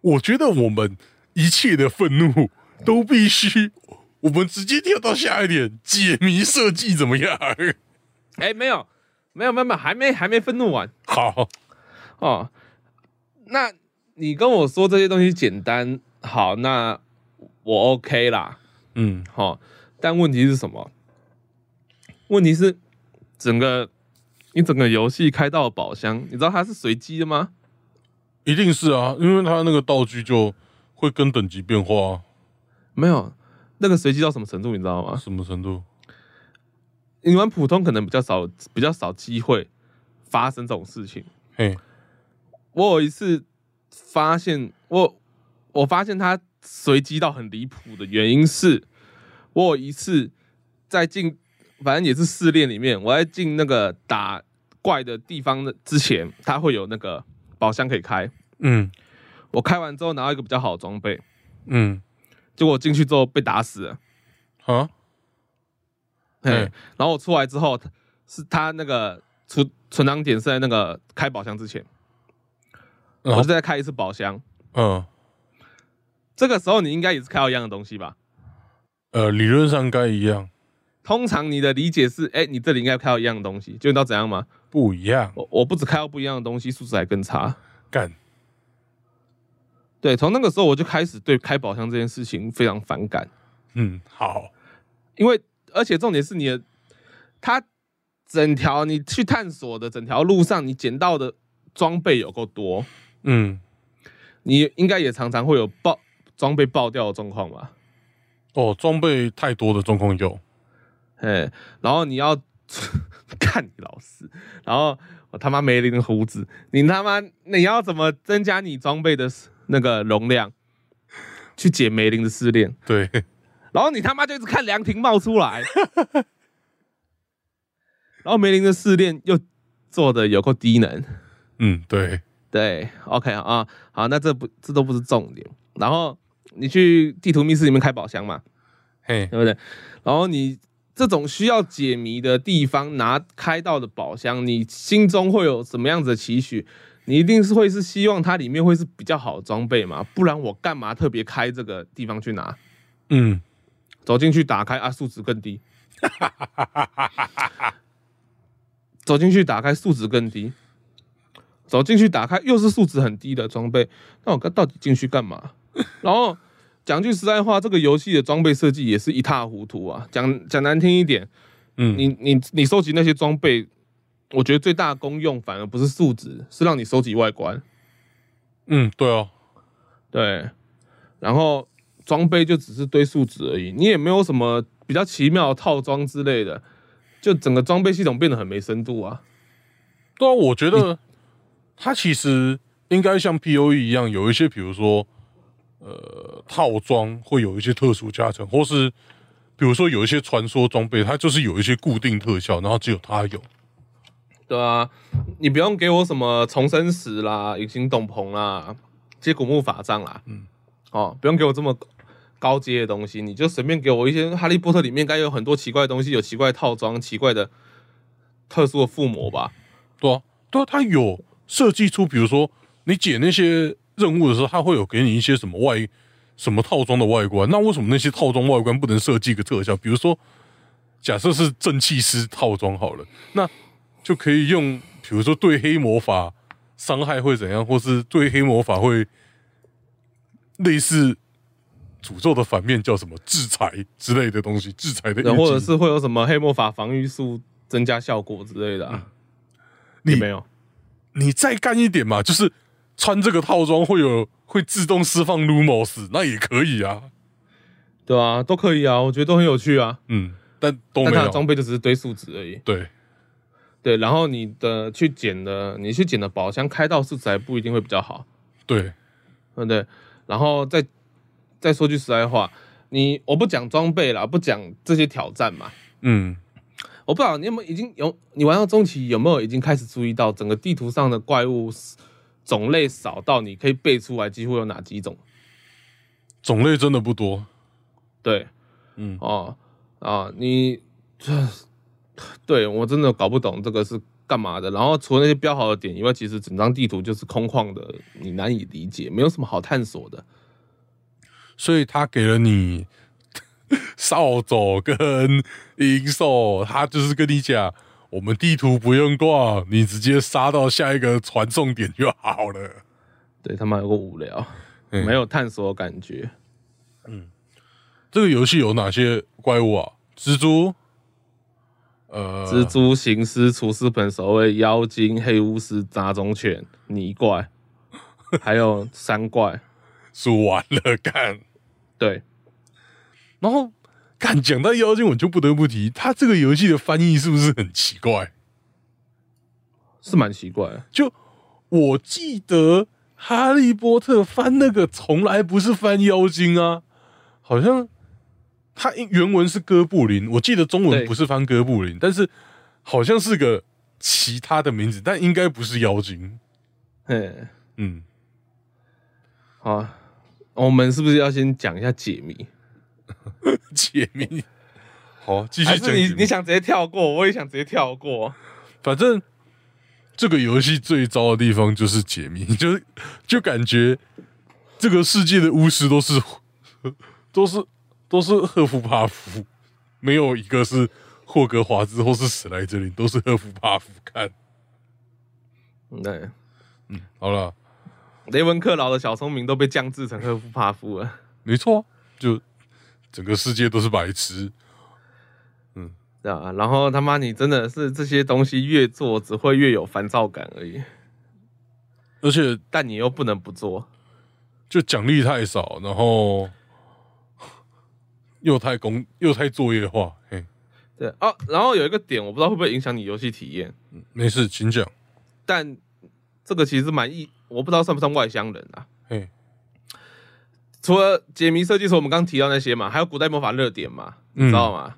我觉得我们一切的愤怒都必须，我们直接跳到下一点，解谜设计怎么样？<laughs> 哎，没有，没有，没有，还没还没愤怒完好，哦。那你跟我说这些东西简单，好，那我 OK 啦。嗯，好、但问题是什么？问题是整个你整个游戏开到的宝箱，你知道它是随机的吗？一定是啊，因为它那个道具就会跟等级变化啊，没有，那个随机到什么程度，你知道吗？什么程度？你玩普通可能比较少，比较少机会发生这种事情。嘿，我有一次发现，我我发现它随机到很离谱的原因是，我有一次在进，反正也是试炼里面，我在进那个打怪的地方的之前，它会有那个宝箱可以开。嗯。我开完之后拿到一个比较好的装备，嗯，结果我进去之后被打死了。啊，嘿，嗯然后我出来之后，是他那个存存档点是在那个开宝箱之前，我就再开一次宝箱。嗯这个时候你应该也是开到一样的东西吧？呃，理论上该一样，通常你的理解是，哎、你这里应该开到一样的东西，就你知道怎样吗？不一样，我我不止开到不一样的东西，素质还更差。干，对，从那个时候我就开始对开宝箱这件事情非常反感，嗯，好，因为而且重点是你的，它整条你去探索的整条路上，你捡到的装备有够多，嗯，你应该也常常会有爆装备爆掉的状况吧？哦，装备太多的状况有，哎，然后你要看你老师，然后我他妈梅林的胡子，你他妈你要怎么增加你装备的那个容量，去解梅林的试炼？对，然后你他妈就一直看凉亭冒出来，<laughs> 然后梅林的试炼又做的有够低能，嗯，对，对，OK 啊，好，那这不这都不是重点。然后你去地图密室里面开宝箱嘛，嘿，对不对？然后你这种需要解谜的地方拿开到的宝箱，你心中会有什么样子的期许？你一定是会是希望它里面会是比较好的装备嘛？不然我干嘛特别开这个地方去拿？嗯，走进去打开啊，数值更低。<laughs> 走进去打开，数值更低。走进去打开，又是数值很低的装备，那我到底进去干嘛？<laughs> 然后讲句实在话，这个游戏的装备设计也是一塌糊涂啊。讲讲难听一点，嗯，你你你收集那些装备，我觉得最大的功用反而不是数值，是让你收集外观。嗯，对哦，对，然后装备就只是堆数值而已，你也没有什么比较奇妙的套装之类的，就整个装备系统变得很没深度啊。对啊，我觉得它其实应该像 P O E 一样，有一些比如说呃套装会有一些特殊加成，或是比如说有一些传说装备，它就是有一些固定特效，然后只有它有。对啊，你不用给我什么重生石啦、隐形斗篷啦、接古墓法杖啦，嗯，哦，不用给我这么高阶的东西，你就随便给我一些哈利波特里面该有很多奇怪的东西，有奇怪的套装、奇怪的特殊的附魔吧。对啊，对啊，它有设计出，比如说你解那些任务的时候，它会有给你一些什么外什么套装的外观。那为什么那些套装外观不能设计个特效？比如说，假设是正气师套装好了，<laughs> 那就可以用，比如说对黑魔法伤害会怎样，或是对黑魔法会类似诅咒的反面叫什么制裁之类的东西，制裁的，或者是会有什么黑魔法防御术增加效果之类的、啊，你没有。你再干一点嘛，就是穿这个套装会有会自动释放 Lumos，那也可以啊。对啊，都可以啊，我觉得都很有趣啊。嗯，但都没有。但它的装备就只是堆数值而已。对，对，然后你的去捡的，你去捡的宝箱开到数值还不一定会比较好，对，对不对？然后再再说句实在话，你我不讲装备啦，不讲这些挑战嘛，嗯，我不知道你有没有已经有你玩到中期有没有已经开始注意到整个地图上的怪物种类少到你可以背出来几乎有哪几种？种类真的不多。对，嗯哦啊，你这对我真的搞不懂这个是干嘛的。然后除了那些标好的点以外，其实整张地图就是空旷的，你难以理解，没有什么好探索的。所以他给了你 <laughs> 扫帚跟银兽，他就是跟你讲，我们地图不用逛，你直接杀到下一个传送点就好了。对他们有个无聊，嗯没有探索的感觉。嗯这个游戏有哪些怪物啊？蜘蛛，呃，蜘蛛、行尸、厨师本守卫、妖精、黑巫师、杂种犬、泥怪，还有山怪。<laughs> 数完了干。对，然后，敢讲到妖精，我就不得不提，它这个游戏的翻译是不是很奇怪？是蛮奇怪的。就我记得《哈利波特》翻那个从来不是翻妖精啊，好像它原文是哥布林，我记得中文不是翻哥布林，但是好像是个其他的名字，但应该不是妖精。嘿，嗯，好，我们是不是要先讲一下解谜？<laughs> 解谜。好，继续还你你想直接跳过？我也想直接跳过。反正这个游戏最糟的地方就是解谜，<laughs> 就是就感觉这个世界的巫师都是 <laughs> 都是都是赫夫帕夫，没有一个是霍格华兹或是史莱哲林，都是赫夫帕夫。看，对嗯，好了，雷文克劳的小聪明都被降制成赫夫帕夫了。没错，就整个世界都是白痴。嗯对啊，然后他妈你真的是这些东西越做只会越有烦躁感而已，而且但你又不能不做。就奖励太少，然后 <laughs> 又太工又太作业化。嘿，对哦，然后有一个点我不知道会不会影响你游戏体验，没事，请讲。但这个其实蛮意，我不知道算不算外乡人啊。嘿，除了解谜设计，说我们刚刚提到那些嘛，还有古代魔法热点嘛，你知道吗？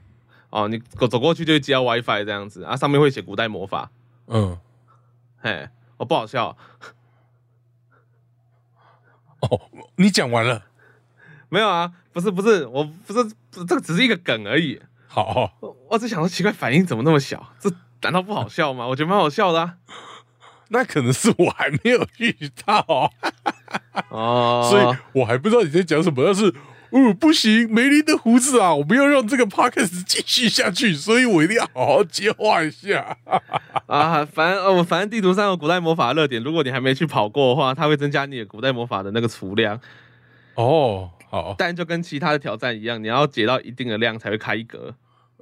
哦，你走走过去就会接到 WiFi 这样子啊，上面会写古代魔法，嗯，嘿，哦不好笑，哦，你讲完了。没有啊，不是不是，我不是这个只是一个梗而已，好，我我只想说奇怪，反应怎么那么小？这难道不好笑吗？我觉得蛮好笑的啊。那可能是我还没有遇到，哦，<laughs> 所以我还不知道你在讲什么。但是，哦，不行，梅林的胡子啊，我们要让这个 podcast 继续下去，所以我一定要好好接话一下。<laughs> 啊，反正哦，反正地图上有古代魔法热点，如果你还没去跑过的话，它会增加你的古代魔法的那个储量，哦，好，但就跟其他的挑战一样，你要解到一定的量才会开一格。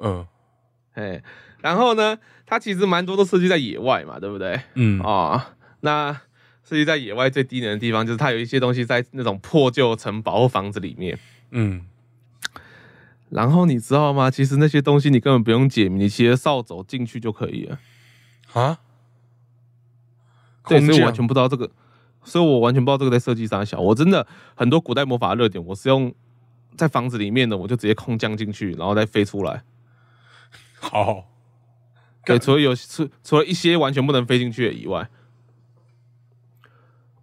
嗯哎，然后呢，它其实蛮多都设计在野外嘛，对不对？嗯，哦，那设计在野外最低能的地方，就是它有一些东西在那种破旧城堡或房子里面。嗯，然后你知道吗？其实那些东西你根本不用解谜，你骑着扫帚进去就可以了。啊，对，所以我完全不知道这个，所以我完全不知道这个在设计上小。我真的很多古代魔法热点，我是用在房子里面的，我就直接空降进去，然后再飞出来。好，对，除了有除除了一些完全不能飞进去的以外，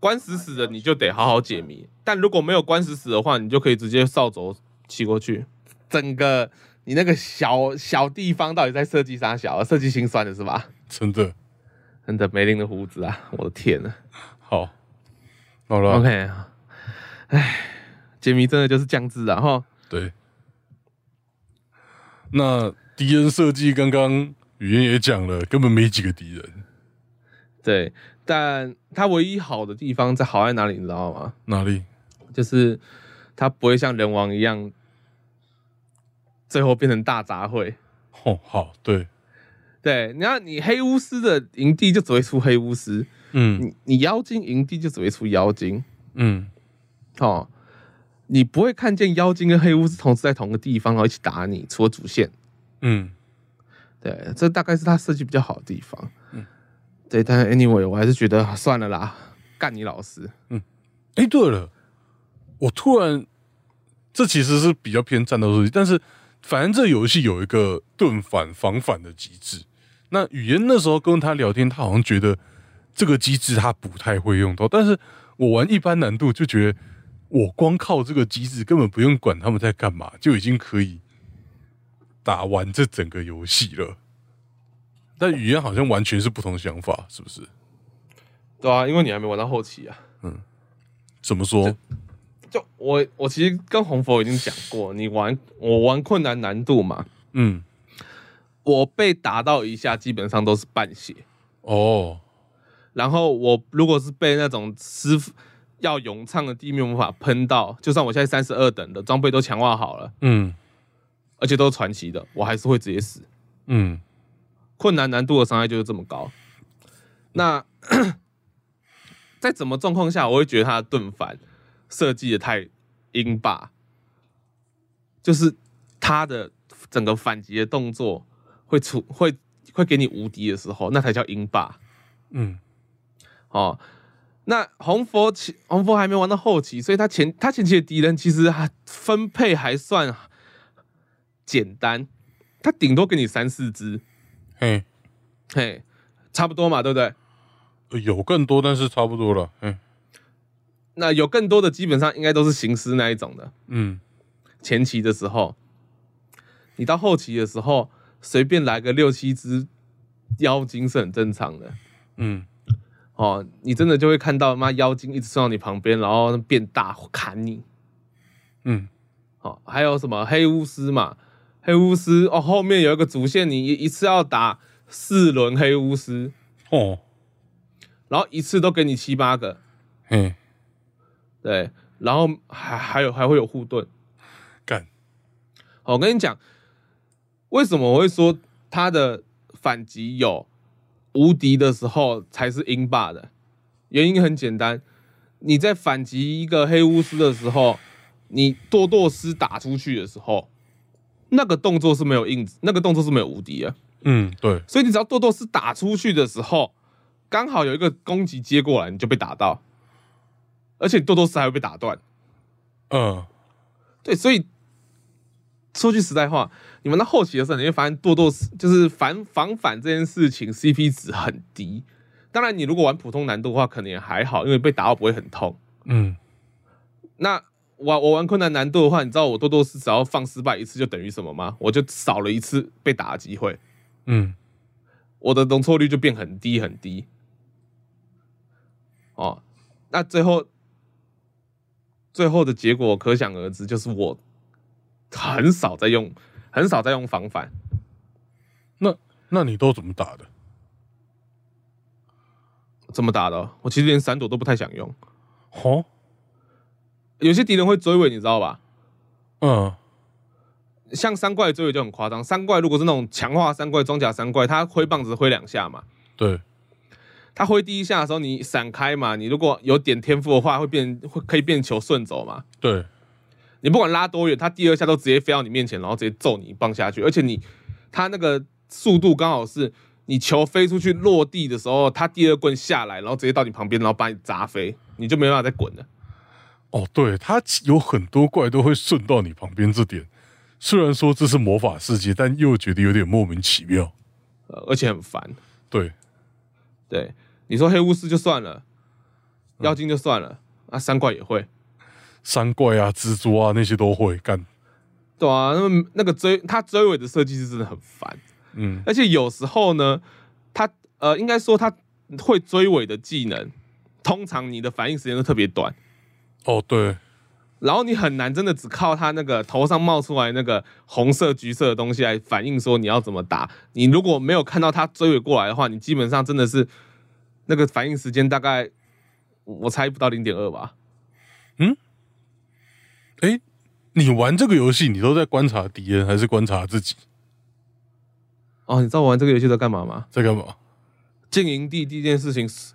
关死死的你就得好好解谜。但如果没有关死死的话，你就可以直接扫帚骑过去。整个你那个小小地方到底在设计啥小？设计心酸的是吧？真的，真的梅林的胡子啊，我的天呐好，好了 OK，哎，解谜真的就是降智啊哈。对。那敌人设计刚刚语言也讲了，根本没几个敌人。对，但它唯一好的地方在好在哪里，你知道吗？哪里？就是它不会像人王一样，最后变成大杂烩。哦，好，对，对，你看你黑巫师的营地就只会出黑巫师，嗯你你妖精营地就只会出妖精，嗯哦，你不会看见妖精跟黑巫师同时在同个地方，然后一起打你，除了主线。嗯，对，这大概是它设计比较好的地方。对，但是 anyway，我还是觉得算了啦，干你老师。嗯哎，对了，我突然，这其实是比较偏战斗设计，但是反正这游戏有一个盾反防反的机制。那语言那时候跟他聊天，他好像觉得这个机制他不太会用到，但是我玩一般难度就觉得，我光靠这个机制根本不用管他们在干嘛，就已经可以打完这整个游戏了。但语言好像完全是不同想法，是不是？对啊，因为你还没玩到后期啊。嗯怎么说？就我我其实跟红佛已经讲过，你玩我玩困难难度嘛，嗯，我被打到一下基本上都是半血，哦，然后我如果是被那种师傅要咏唱的地面魔法喷到，就算我现在三十二等的装备都强化好了，嗯而且都是传奇的，我还是会直接死。嗯困难难度的伤害就是这么高。那 <clears throat> 在怎么状况下，我会觉得他的盾反设计的太鹰霸，就是他的整个反击的动作会出会会给你无敌的时候，那才叫鹰霸嗯哦。那红佛前红佛还没玩到后期，所以他前他前期的敌人其实还分配还算简单，他顶多给你三四只，嘿。嘿，差不多嘛，对不对？呃有更多，但是差不多了。嗯那有更多的基本上应该都是行尸那一种的。嗯前期的时候，你到后期的时候，随便来个六七只妖精是很正常的嗯哦。你真的就会看到妈妖精一直送到你旁边，然后变大砍你。嗯哦，还有什么黑巫师嘛？黑巫师哦，后面有一个主线，你一一次要打四轮黑巫师，哦。然后一次都给你七八个，嘿。对，然后还还有还会有护盾。干。我跟你讲，为什么我会说他的反击有无敌的时候才是英霸的？原因很简单，你在反击一个黑巫师的时候，你多多斯打出去的时候，那个动作是没有印子，那个动作是没有无敌啊。嗯对所以你只要多多是打出去的时候，刚好有一个攻击接过来，你就被打到，而且多多斯还会被打断。嗯对，所以说句实在话，你们到后期的时候，你会发现剁剁就是反防反这件事情 CP 值很低。当然，你如果玩普通难度的话，可能也还好，因为被打到不会很痛。嗯那我我玩困难难度的话，你知道我多多是只要放失败一次就等于什么吗？我就少了一次被打的机会，嗯我的容错率就变很低很低。哦，那最后最后的结果可想而知，就是我很少在用，很少在用防反。那那你都怎么打的？怎么打的？我其实连闪躲都不太想用。哦有些敌人会追尾，你知道吧？嗯像三怪追尾就很夸张。三怪如果是那种强化三怪、装甲三怪，他挥棒子挥两下嘛。对他挥第一下的时候，你闪开嘛。你如果有点天赋的话，会变会可以变球顺走嘛。对你不管拉多远，他第二下都直接飞到你面前，然后直接揍你一棒下去。而且你他那个速度刚好是你球飞出去落地的时候，他第二棍下来，然后直接到你旁边，然后把你砸飞，你就没办法再滚了。哦，对，它有很多怪都会顺到你旁边，这点虽然说这是魔法世界，但又觉得有点莫名其妙。呃，而且很烦。对，对，你说黑巫师就算了，妖精就算了，啊，三怪也会，三怪啊、蜘蛛啊那些都会干。对啊，那么那个追他追尾的设计是真的很烦，嗯而且有时候呢，他呃，应该说他会追尾的技能，通常你的反应时间都特别短，哦，对，然后你很难真的只靠他那个头上冒出来那个红色、橘色的东西来反映说你要怎么打。你如果没有看到他追尾过来的话，你基本上真的是那个反应时间大概我猜不到零点二吧。嗯哎，你玩这个游戏，你都在观察敌人还是观察自己？哦，你知道我玩这个游戏在干嘛吗？在干嘛？进营地第一件事情是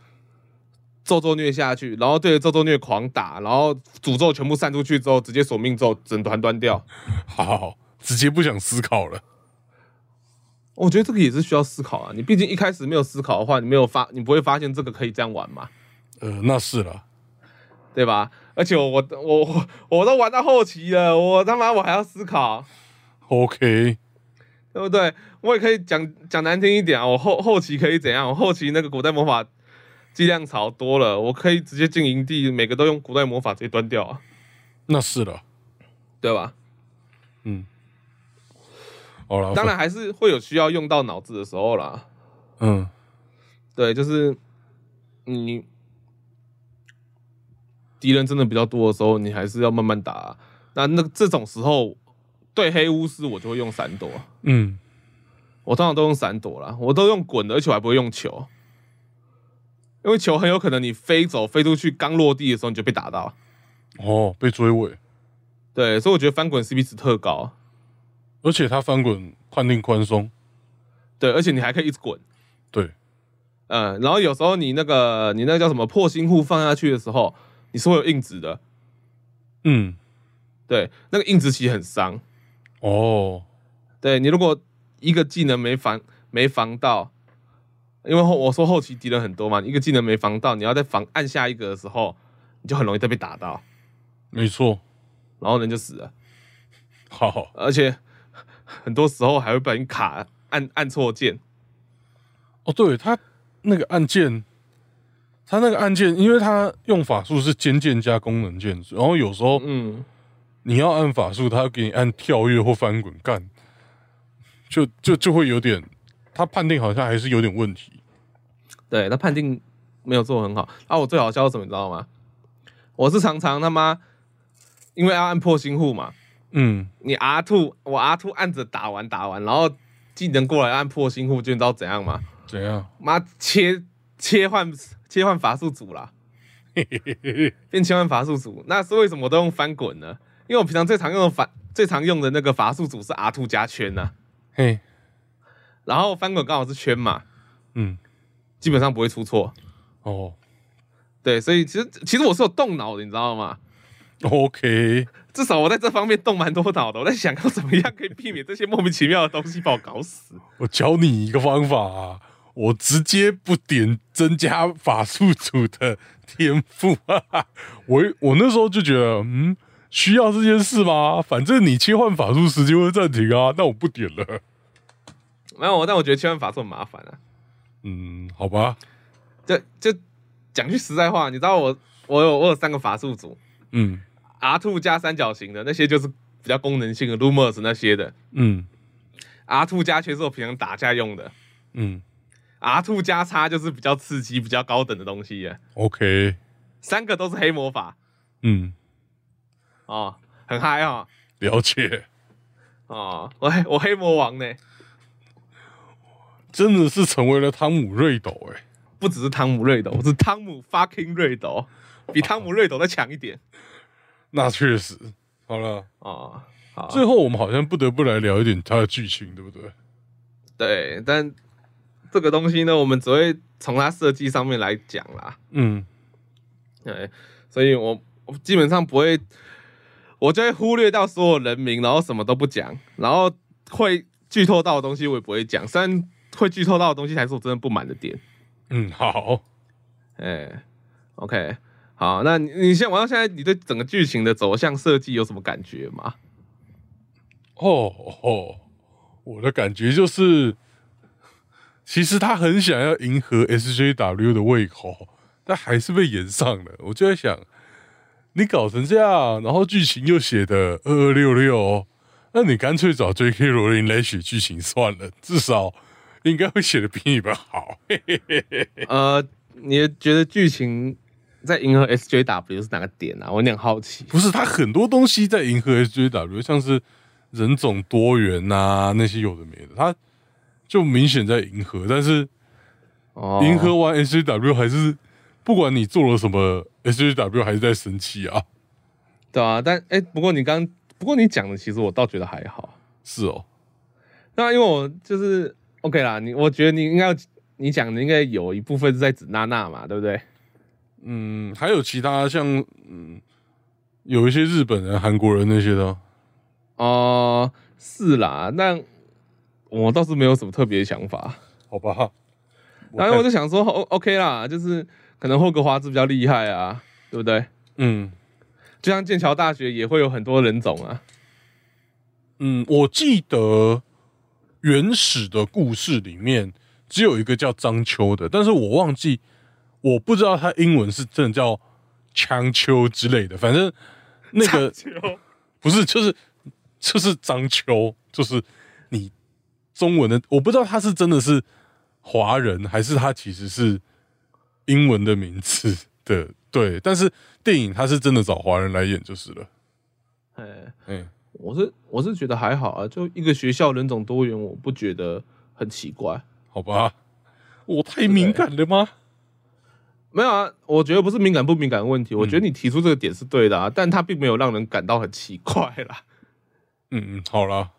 咒咒虐下去，然后对着咒咒虐狂打，然后诅咒全部散出去之后，直接索命咒整团端掉。好好好，直接不想思考了。我觉得这个也是需要思考啊。你毕竟一开始没有思考的话，你没有发，你不会发现这个可以这样玩嘛，呃，那是了。对吧？而且我我我我都玩到后期了，我他妈我还要思考，OK，对不对？我也可以讲讲难听一点啊，我后后期可以怎样？我后期那个古代魔法剂量槽多了，我可以直接进营地，每个都用古代魔法直接端掉啊，那是了。对吧？好了，当然还是会有需要用到脑子的时候啦。嗯，对，就是你敌人真的比较多的时候，你还是要慢慢打。啊、那那这种时候，对黑巫师我就会用闪躲，嗯，我通常都用闪躲啦，我都用滚的，而且我还不会用球，因为球很有可能你飞走飞出去，刚落地的时候你就被打到。哦，被追尾，对，所以我觉得翻滚 CP 值特高。而且它翻滚判定宽松，对，而且你还可以一直滚。对，嗯，然后有时候你那个你那个叫什么破心护放下去的时候，你是会有硬直的。嗯，对，那个硬直其实很伤。哦，对你如果一个技能没防没防到，因为后我说后期敌人很多嘛，一个技能没防到，你要再防按下一个的时候，你就很容易再被打到，没错，然后人就死了，好，而且很多时候还会被人卡按按错键。哦，对他那个按键，他那个按键，因为他用法术是尖键加功能键，然后有时候嗯，你要按法术，他要给你按跳跃或翻滚干，就就就会有点，他判定好像还是有点问题。对，他判定没有做很好。啊，我最好笑是什么，你知道吗？我是常常他妈因为要按破心护嘛，嗯，你 R two 我 R two 按着打完打完，然后技能过来按破心护，就你知道怎样吗？怎样？妈切切换切换法术组啦，<laughs> 变切换法术组。那是为什么我都用翻滚呢？因为我平常最常用的法最常用的那个法术组是 R two 加圈呐、嘿，然后翻滚刚好是圈嘛，嗯，基本上不会出错。哦对，所以其实其实我是有动脑的，你知道吗？，OK，至少我在这方面动蛮多脑的，我在想要怎么样可以避免这些莫名其妙的东西把我搞死。我教你一个方法啊，我直接不点增加法术组的天赋，<laughs> 哈哈，我我那时候就觉得，嗯，需要这件事吗？反正你切换法术时间会暂停啊，那我不点了。没有，但我觉得切换法术很麻烦啊。嗯，好吧，就就讲句实在话，你知道我我有我有三个法术组嗯，R two 加三角形的那些就是比较功能性的 Lumos 那些的嗯，R two 加全是我平常打架用的嗯，R two 加叉就是比较刺激、比较高等的东西了。，OK，三个都是黑魔法嗯，哦，很嗨哦。了解，哦，我黑我黑魔王呢，真的是成为了汤姆瑞斗哎、不只是汤姆瑞斗，我是汤姆 fucking 瑞斗，比汤姆瑞斗再强一点那确实。好了，哦。好，最后我们好像不得不来聊一点它的剧情，对不对？对，但这个东西呢，我们只会从它设计上面来讲啦。嗯对，所以我我基本上不会，我就会忽略到所有人名，然后什么都不讲，然后会剧透到的东西我也不会讲。虽然会剧透到的东西才是我真的不满的点。嗯，好，哎，OK，好，那你你现在玩到现在，你对整个剧情的走向设计有什么感觉吗？哦哦，我的感觉就是，其实他很想要迎合 SJW 的胃口，但还是被延上了。我就在想，你搞成这样，然后剧情又写的二二六六，那你干脆找 J.K. 罗琳来写剧情算了，至少应该会写的比你们好。呃，你觉得剧情在迎合 SJW 是哪个点啊？我有点好奇。不是，他很多东西在迎合 SJW，像是人种多元呐、那些有的没的，他就明显在迎合，但是哦迎合完 SJW 还是不管你做了什么，SJW 还是在生气啊。对啊，但哎、不过你刚不过你讲的，其实我倒觉得还好。是哦，那因为我就是 OK 啦，你我觉得你应该要你讲的应该有一部分是在指娜娜嘛，对不对？嗯，还有其他像嗯，有一些日本人、韩国人那些的，哦、是啦，那我倒是没有什么特别的想法。好吧？<laughs> 然后我就想说，O OK 啦，就是可能霍格华兹比较厉害啊，对不对？嗯就像剑桥大学也会有很多人种啊。嗯，我记得原始的故事里面只有一个叫章丘的，但是我忘记，我不知道他英文是真的叫枪丘之类的，反正那个不是，就是就是章丘，就是你中文的，我不知道他是真的是华人，还是他其实是英文的名字的，对。但是电影他是真的找华人来演就是了，哎，嗯，我是我是觉得还好啊，就一个学校人种多元，我不觉得很奇怪。好吧，我太敏感了吗？没有啊，我觉得不是敏感不敏感的问题，我觉得你提出这个点是对的啊，但它并没有让人感到很奇怪啦，<laughs> 嗯嗯，好了，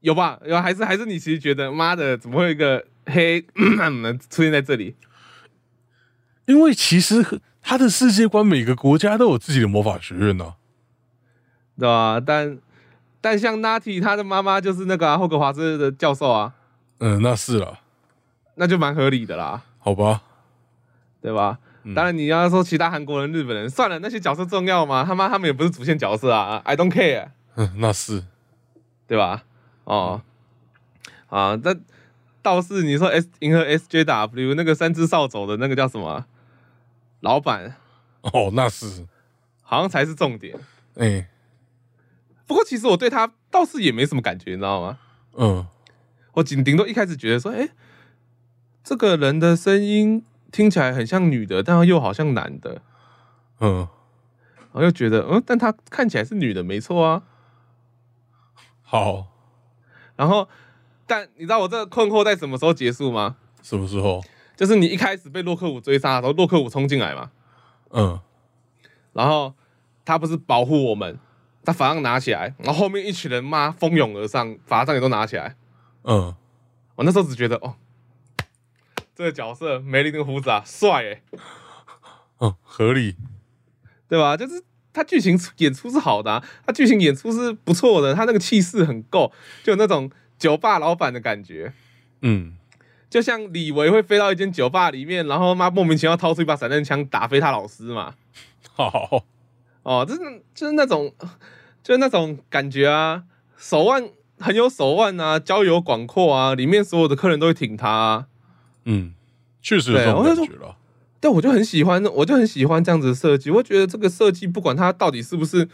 有吧？有还是还是你其实觉得妈的，怎么会有一个黑人出现在这里？因为其实他的世界观每个国家都有自己的魔法学院呢、对吧？但但像 Natty 他的妈妈就是那个、啊、霍格华兹的教授啊，嗯，那是啦，那就蛮合理的啦，好吧，对吧？当然你要说其他韩国人、日本人，算了，那些角色重要吗？他妈他们也不是主线角色啊，I don't care。嗯，<laughs> 那是，对吧？哦，啊，那倒是你说 S 银河 SJW 那个三只扫帚的那个叫什么啊？老板，哦，那是，好像才是重点。哎、不过其实我对他倒是也没什么感觉，你知道吗？嗯，我顶顶多一开始觉得说，哎、这个人的声音听起来很像女的，但又好像男的，嗯，然后又觉得，嗯，但他看起来是女的，没错啊。好，然后，但你知道我这个困惑在什么时候结束吗？什么时候？就是你一开始被洛克伍追杀的时候，洛克伍冲进来嘛，嗯，然后他不是保护我们，他法杖拿起来，然后后面一群人妈蜂拥而上，法杖也都拿起来。嗯，我那时候只觉得，哦，这个角色梅林那个胡子啊，帅哎，嗯，合理，对吧？就是他剧情演出是好的、啊，他剧情演出是不错的，他那个气势很够，就有那种酒吧老板的感觉。嗯，就像李维会飞到一间酒吧里面，然后妈莫名其妙掏出一把散弹枪打飞他老师嘛。好，哦，就是就是那种，就是那种感觉啊，手腕很有手腕啊，交友广阔啊，里面所有的客人都会挺他、啊。嗯，确实有这种对我就感觉了，但我就很喜欢，我就很喜欢这样子的设计。我觉得这个设计不管它到底是不是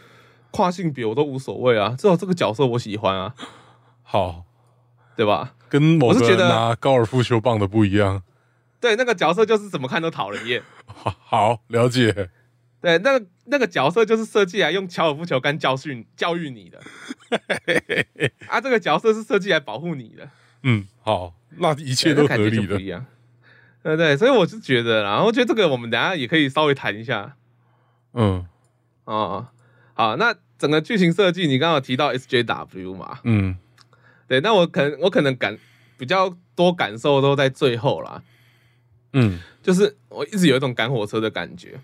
跨性别，我都无所谓啊，至少这个角色我喜欢啊，好，对吧？跟某个我是觉得拿高尔夫球棒的不一样，对，那个角色就是怎么看都讨人厌。好，<laughs> 好，了解，对，那个那个角色就是设计来用高尔夫球杆教训教育你的，<laughs> 啊，这个角色是设计来保护你的，嗯，好，那一切都合理的。不一，样。对对，所以我是觉得啦，然后我觉得这个我们等一下也可以稍微谈一下。嗯。哦。好，那整个剧情设计，你刚刚有提到 SJW 嘛？嗯。对，那我可能我可能感比较多感受都在最后啦，嗯。就是我一直有一种赶火车的感觉，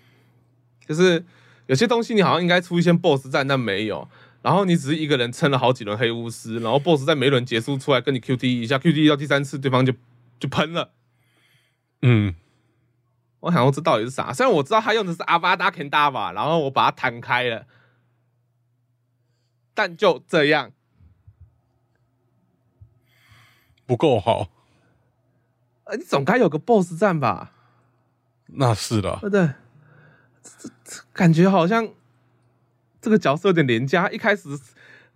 就是有些东西你好像应该出一些 BOSS 战，但没有，然后你只是一个人撑了好几轮黑巫师，然后 BOSS 在每一轮结束出来跟你 QTE 一下，QTE 到第三次对方就就喷了。嗯，我想说这到底是啥？虽然我知道他用的是阿巴达 Kendava，然后我把它弹开了，但就这样，不够好，呃，你总该有个 BOSS 战吧？那是的对，不对？这这这感觉好像这个角色有点廉价，一开始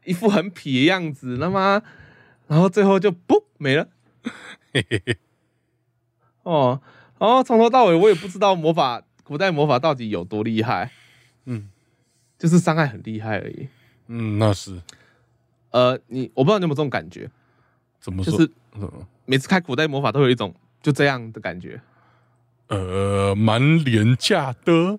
一副很痞的样子，那么然后最后就不没了。嘿嘿嘿，哦，然后从头到尾我也不知道魔法古代魔法到底有多厉害，嗯就是伤害很厉害而已。嗯，那是呃，你我不知道你有没有这种感觉，怎么说？就是每次开古代魔法都有一种就这样的感觉。呃，蛮廉价的。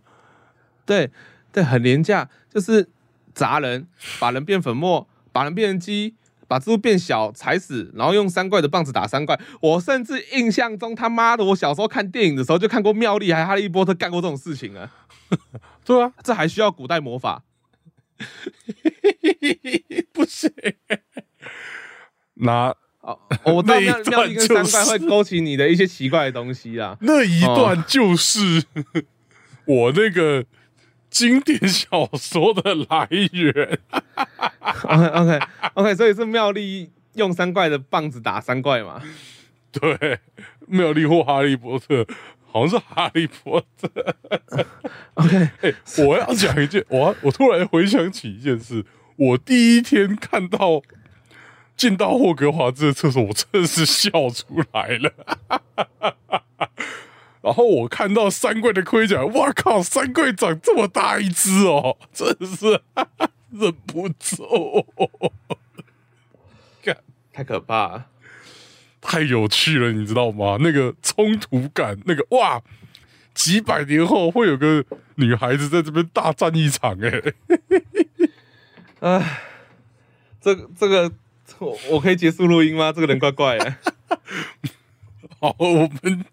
对对，很廉价，就是砸人，把人变粉末，把人变成鸡，把蜘蛛变小踩死，然后用三怪的棒子打三怪。我甚至印象中他妈的，我小时候看电影的时候就看过妙丽还哈利波特干过这种事情啊，<laughs> 对啊，这还需要古代魔法？<laughs> 不行。拿哦，哦我知道那一妙妙丽跟段三怪会勾起你的一些奇怪的东西啊。那一段就是 <laughs> 我那个经典小说的来源。OK OK OK，所以是妙丽用三怪的棒子打三怪嘛？对，妙丽或哈利波特，好像是哈利波特。OK，<laughs> 哎、我要讲一件，我我突然回想起一件事，我第一天看到进到霍格华兹的厕所，我真的是笑出来了。然后我看到三桂的盔甲，哇靠，三桂长这么大一只哦，真的是 <laughs> 忍不住，干太可怕了。太有趣了，你知道吗？那个冲突感，那个哇，几百年后会有个女孩子在这边大战一场、哎。<laughs> 唉，这个这个，我我可以结束录音吗？这个人怪怪的。<laughs> 好，我们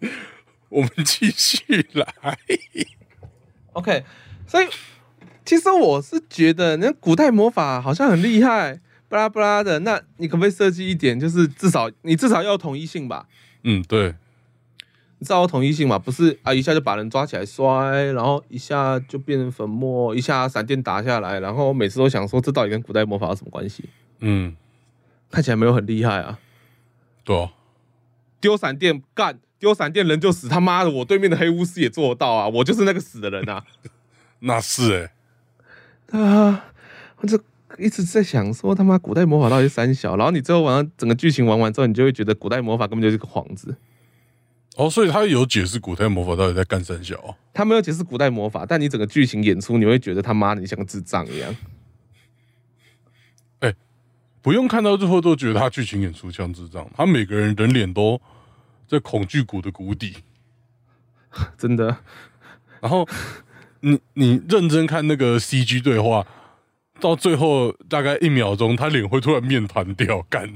我们继续来。OK，所以其实我是觉得，那古代魔法好像很厉害，巴拉巴拉的。那你可不可以设计一点，就是至少你至少要有统一性吧？嗯，对，你至少有统一性嘛？不是啊，一下就把人抓起来摔，然后一下就变成粉末，一下闪电打下来，然后每次都想说，这到底跟古代魔法有什么关系？嗯，看起来没有很厉害啊。对啊，丢闪电干，丢闪电人就死。他妈的，我对面的黑巫师也做得到啊！我就是那个死的人啊！<laughs> 那是哎、对啊，我就一直在想说，他妈古代魔法到底是三小？然后你最后玩到整个剧情玩完之后，你就会觉得古代魔法根本就是个幌子。哦，所以他有解释古代魔法到底在干三小哦。他没有解释古代魔法，但你整个剧情演出，你会觉得他妈的你像个智障一样。不用看到最后都觉得他剧情演出像智障，他每个人人脸都在恐惧谷的谷底。<laughs> 真的，然后你你认真看那个 CG 对话，到最后大概一秒钟，他脸会突然面盘掉，干。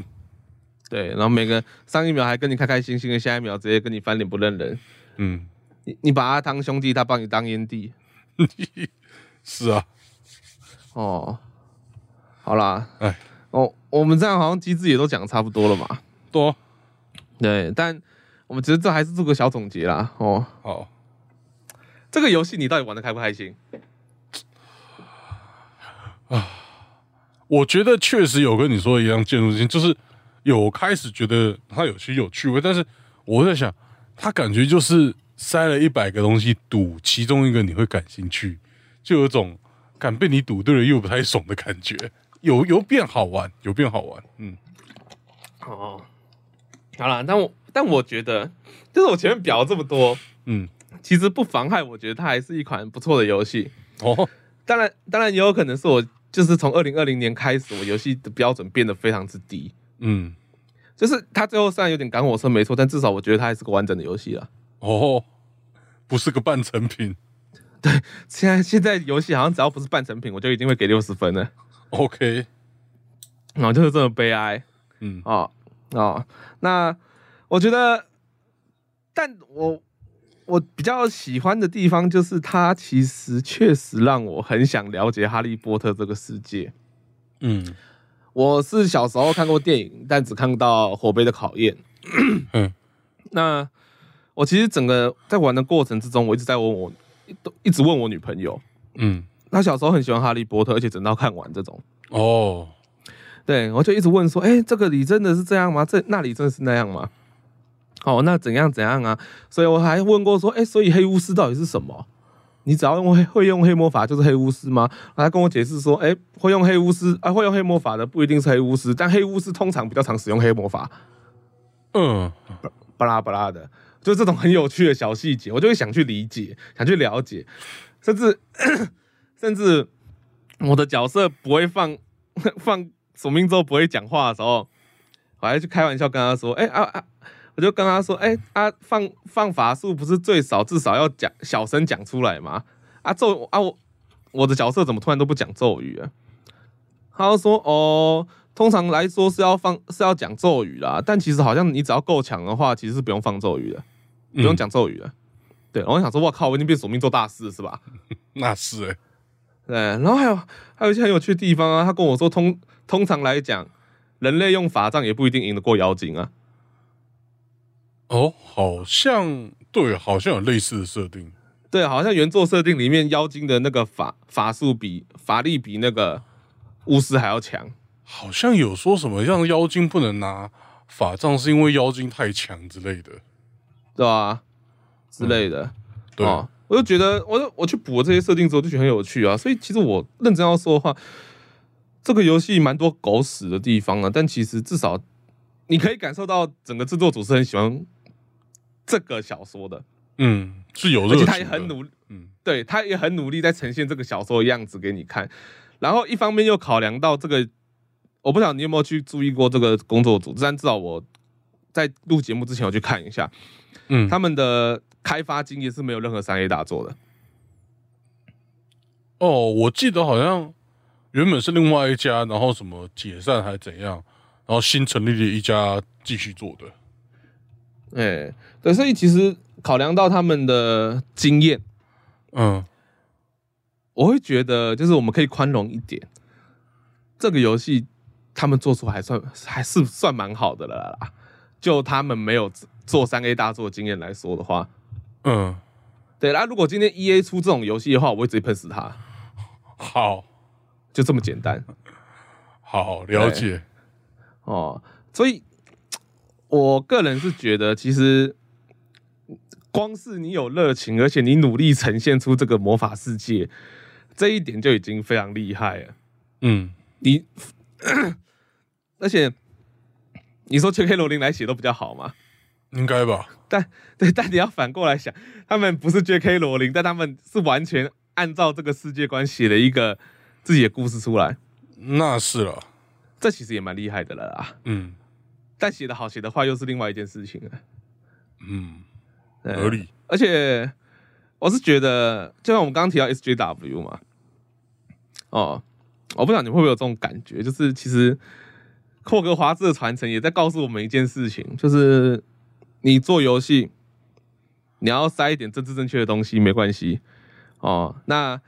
对。然后每个上一秒还跟你开开心心的，下一秒直接跟你翻脸不认人。嗯，你你把他当兄弟，他把你当烟蒂。<laughs> 是啊，哦，好啦，哎，哦，我们这样好像机制也都讲差不多了嘛。多对，但我们其实这还是做个小总结啦。哦，好。这个游戏你到底玩的开不开心？啊我觉得确实有跟你说的一样建筑性，就是有开始觉得它有些有趣味，但是我在想，它感觉就是塞了一百个东西，赌其中一个你会感兴趣，就有种敢被你赌对了又不太爽的感觉，有有变好玩，有变好玩，嗯哦，好啦，但我但我觉得，就是我前面表了这么多，嗯，其实不妨害，我觉得它还是一款不错的游戏。哦，<laughs> 当然，当然也有可能是我就是从二零二零年开始，我游戏的标准变得非常之低。嗯，就是它最后虽然有点赶火车没错，但至少我觉得它还是个完整的游戏了。哦，不是个半成品对现在现在游戏好像只要不是半成品，我就一定会给六十分了。，OK，然后就是这么悲哀嗯哦哦。那我觉得，但我我比较喜欢的地方就是它其实确实让我很想了解哈利波特这个世界。嗯我是小时候看过电影，但只看到《火杯的考验》。<clears throat> 嗯那我其实整个在玩的过程之中，我一直在问我，都一直问我女朋友，嗯，她小时候很喜欢哈利波特，而且整套看完这种。哦，对，我就一直问说，哎、这个里真的是这样吗？这那里真的是那样吗？哦，那怎样怎样啊？所以我还问过说，哎、所以黑巫师到底是什么？你只要用会会用黑魔法就是黑巫师吗？他跟我解释说，哎、会用黑巫师啊，会用黑魔法的不一定是黑巫师，但黑巫师通常比较常使用黑魔法。嗯巴拉巴拉的，就这种很有趣的小细节，我就会想去理解，想去了解，甚至 <coughs> 甚至我的角色不会放放索命咒不会讲话的时候，我还去开玩笑跟他说：“哎、啊啊！”我就跟他说：“哎、啊，放放法术不是最少至少要讲小声讲出来吗？啊咒啊我我的角色怎么突然都不讲咒语啊？”他就说：“哦，通常来说是要放是要讲咒语啦，但其实好像你只要够强的话，其实是不用放咒语的，不用讲咒语的。对，然后我想说，我靠，我已经变索命咒大师是吧？<laughs> 那是哎、对，然后还有还有一些很有趣的地方啊，他跟我说通通常来讲，人类用法杖也不一定赢得过妖精啊。哦，好像对，好像有类似的设定。对，好像原作设定里面妖精的那个法法术比法力比那个巫师还要强。好像有说什么让妖精不能拿法杖，是因为妖精太强之类的。对吧、之类的。对，哦，我就觉得，我就我去补了这些设定之后，就觉得很有趣啊。所以其实我认真要说的话，这个游戏蛮多狗屎的地方啊，但其实至少你可以感受到整个制作组是很喜欢这个小说的，嗯，是有而且热情的。他也很努，嗯对他也很努力在呈现这个小说的样子给你看。然后一方面又考量到这个，我不晓得你有没有去注意过这个工作组，但至少我在录节目之前我去看一下，嗯，他们的开发经验是没有任何三 A 大作的。哦，我记得好像原本是另外一家，然后什么解散还是怎样，然后新成立的一家继续做的。哎、对，所以其实考量到他们的经验，嗯我会觉得就是我们可以宽容一点。这个游戏他们做出还算还是算蛮好的了啦。就他们没有做三 A 大作的经验来说的话，嗯，对，那如果今天 E A 出这种游戏的话，我会直接喷死他，好就这么简单好了解。哦。所以，我个人是觉得，其实光是你有热情，而且你努力呈现出这个魔法世界，这一点就已经非常厉害了。嗯，你，<coughs> 而且你说 J.K. 罗琳来写都比较好嘛？应该吧。但对，但你要反过来想，他们不是 J.K. 罗琳，但他们是完全按照这个世界观写了一个自己的故事出来，那是了。这其实也蛮厉害的了啦。嗯但写的好，写的坏又是另外一件事情了。嗯，合理。而且我是觉得，就像我们刚刚提到 SJW 嘛，哦，我不知道你会不会有这种感觉，就是其实霍格华兹的传承也在告诉我们一件事情，就是你做游戏，你要塞一点政治正确的东西没关系哦。那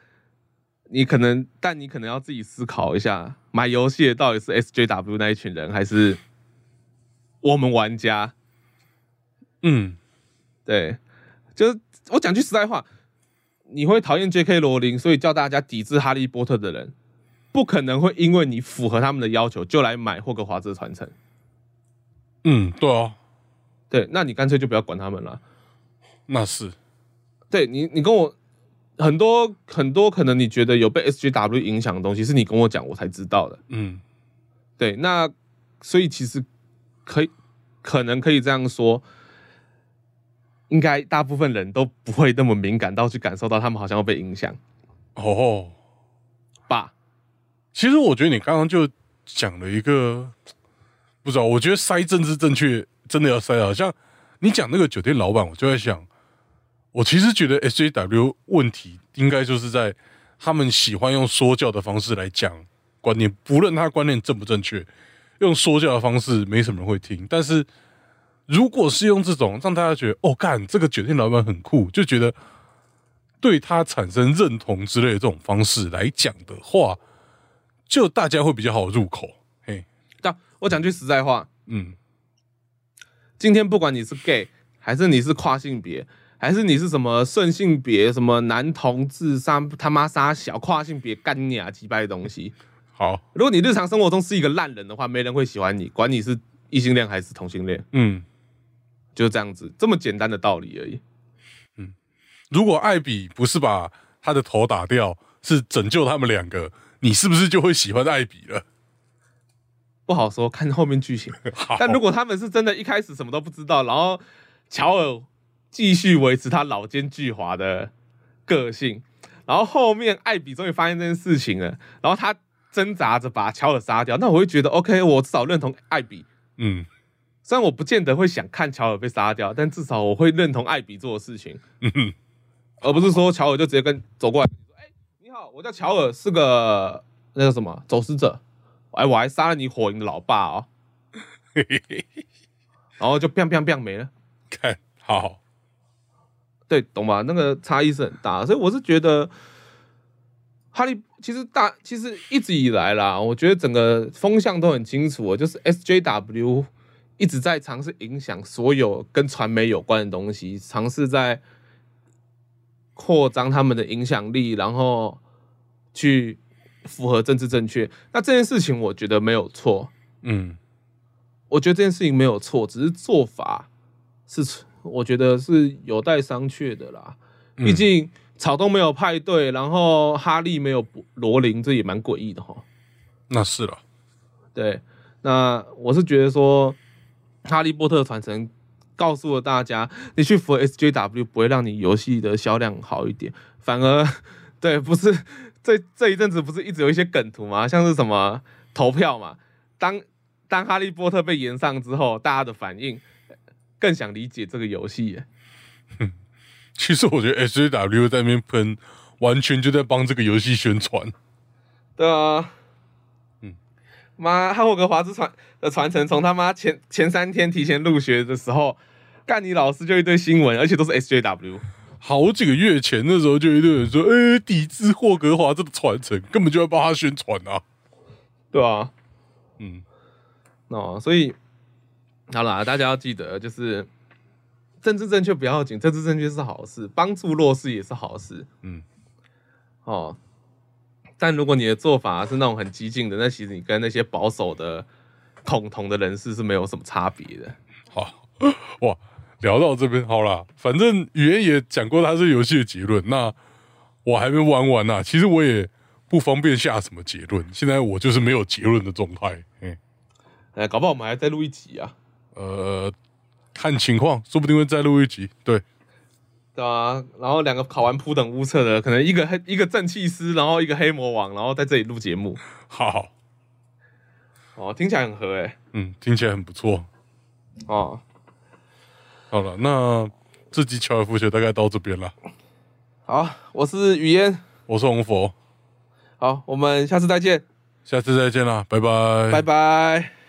你可能，但你可能要自己思考一下，买游戏的到底是 SJW 那一群人，还是我们玩家？嗯对，就是我讲句实在话，你会讨厌 J.K. 罗琳，所以叫大家抵制哈利波特的人，不可能会因为你符合他们的要求就来买霍格华兹传承。嗯，对啊，对，那你干脆就不要管他们了。那是。对你，你跟我很多很多可能你觉得有被 SJW 影响的东西，是你跟我讲我才知道的。嗯对，那所以其实可以可能可以这样说，应该大部分人都不会那么敏感到去感受到他们好像要被影响哦，爸？其实我觉得你刚刚就讲了一个，不知道，我觉得塞政治正确真的要塞，好像你讲那个酒店老板，我就在想，我其实觉得 SJW 问题应该就是在他们喜欢用说教的方式来讲观念，不论他观念正不正确，用说教的方式没什么人会听。但是如果是用这种让大家觉得哦，干这个酒店老板很酷，就觉得对他产生认同之类的这种方式来讲的话，就大家会比较好入口。嘿，但我讲句实在话，嗯今天不管你是 gay，还是你是跨性别，还是你是什么顺性别，什么男同志杀他妈杀小跨性别干你啊鸡掰的东西，好，如果你日常生活中是一个烂人的话，没人会喜欢你，管你是异性恋还是同性恋，嗯，就是这样子，这么简单的道理而已。嗯如果艾比不是把他的头打掉，是拯救他们两个，你是不是就会喜欢艾比了？不好说，看后面剧情。<laughs> 但如果他们是真的一开始什么都不知道，然后乔尔继续维持他老奸巨猾的个性，然后后面艾比终于发现这件事情了，然后他挣扎着把乔尔杀掉，那我会觉得 OK，我至少认同艾比。嗯。虽然我不见得会想看乔尔被杀掉，但至少我会认同艾比做的事情，嗯。哼，而不是说乔尔就直接跟走过来说：“哎、你好，我叫乔尔，是个那个什么走私者，哎，我还杀了你火影的老爸哦。嘿嘿嘿，”然后就 biang biang biang 没了。<laughs> 看好，对，懂吧？那个差异是很大，所以我是觉得哈利其实大其实一直以来啦，我觉得整个风向都很清楚，就是 SJW 一直在尝试影响所有跟传媒有关的东西，尝试在扩张他们的影响力，然后去符合政治正确。那这件事情我觉得没有错，嗯我觉得这件事情没有错，只是做法是我觉得是有待商榷的啦。嗯毕竟草东没有派对，然后哈利没有罗琳，这也蛮诡异的哈。那是了，对，那我是觉得说，哈利波特传承告诉了大家，你去服 SJW 不会让你游戏的销量好一点，反而 <laughs> 对，不是这这一阵子不是一直有一些梗图吗？像是什么投票嘛，当当哈利波特被延上之后，大家的反应更想理解这个游戏哼。其实我觉得 SJW 在那边喷，完全就在帮这个游戏宣传。对啊，嗯，妈，霍格华兹传的传承，从他妈前前三天提前入学的时候，干你老师就一堆新闻，而且都是 SJW。好几个月前，的时候就一堆人说，哎、抵制霍格华兹的传承，根本就要帮他宣传啊。对啊，嗯，哦，所以好啦，大家要记得，就是政治正确不要紧，政治正确是好事，帮助弱势也是好事。嗯，哦，但如果你的做法是那种很激进的，那其实你跟那些保守的恐同的人士是没有什么差别的。好，<laughs> 哇，聊到这边好啦，反正语言也讲过他是游戏的结论，那我还没玩完呐、其实我也不方便下什么结论，现在我就是没有结论的状态。嗯，哎，搞不好我们还再录一集啊，呃，看情况，说不定会再录一集。对，对啊，然后两个考完普等乌测的，可能一个黑一个正气师，然后一个黑魔王，然后在这里录节目，好，哦，听起来很合哎、嗯，听起来很不错。哦，好了，那这集乔尔夫学大概到这边了。好，我是雨嫣，我是红佛，好，我们下次再见，下次再见啦，拜拜，拜拜。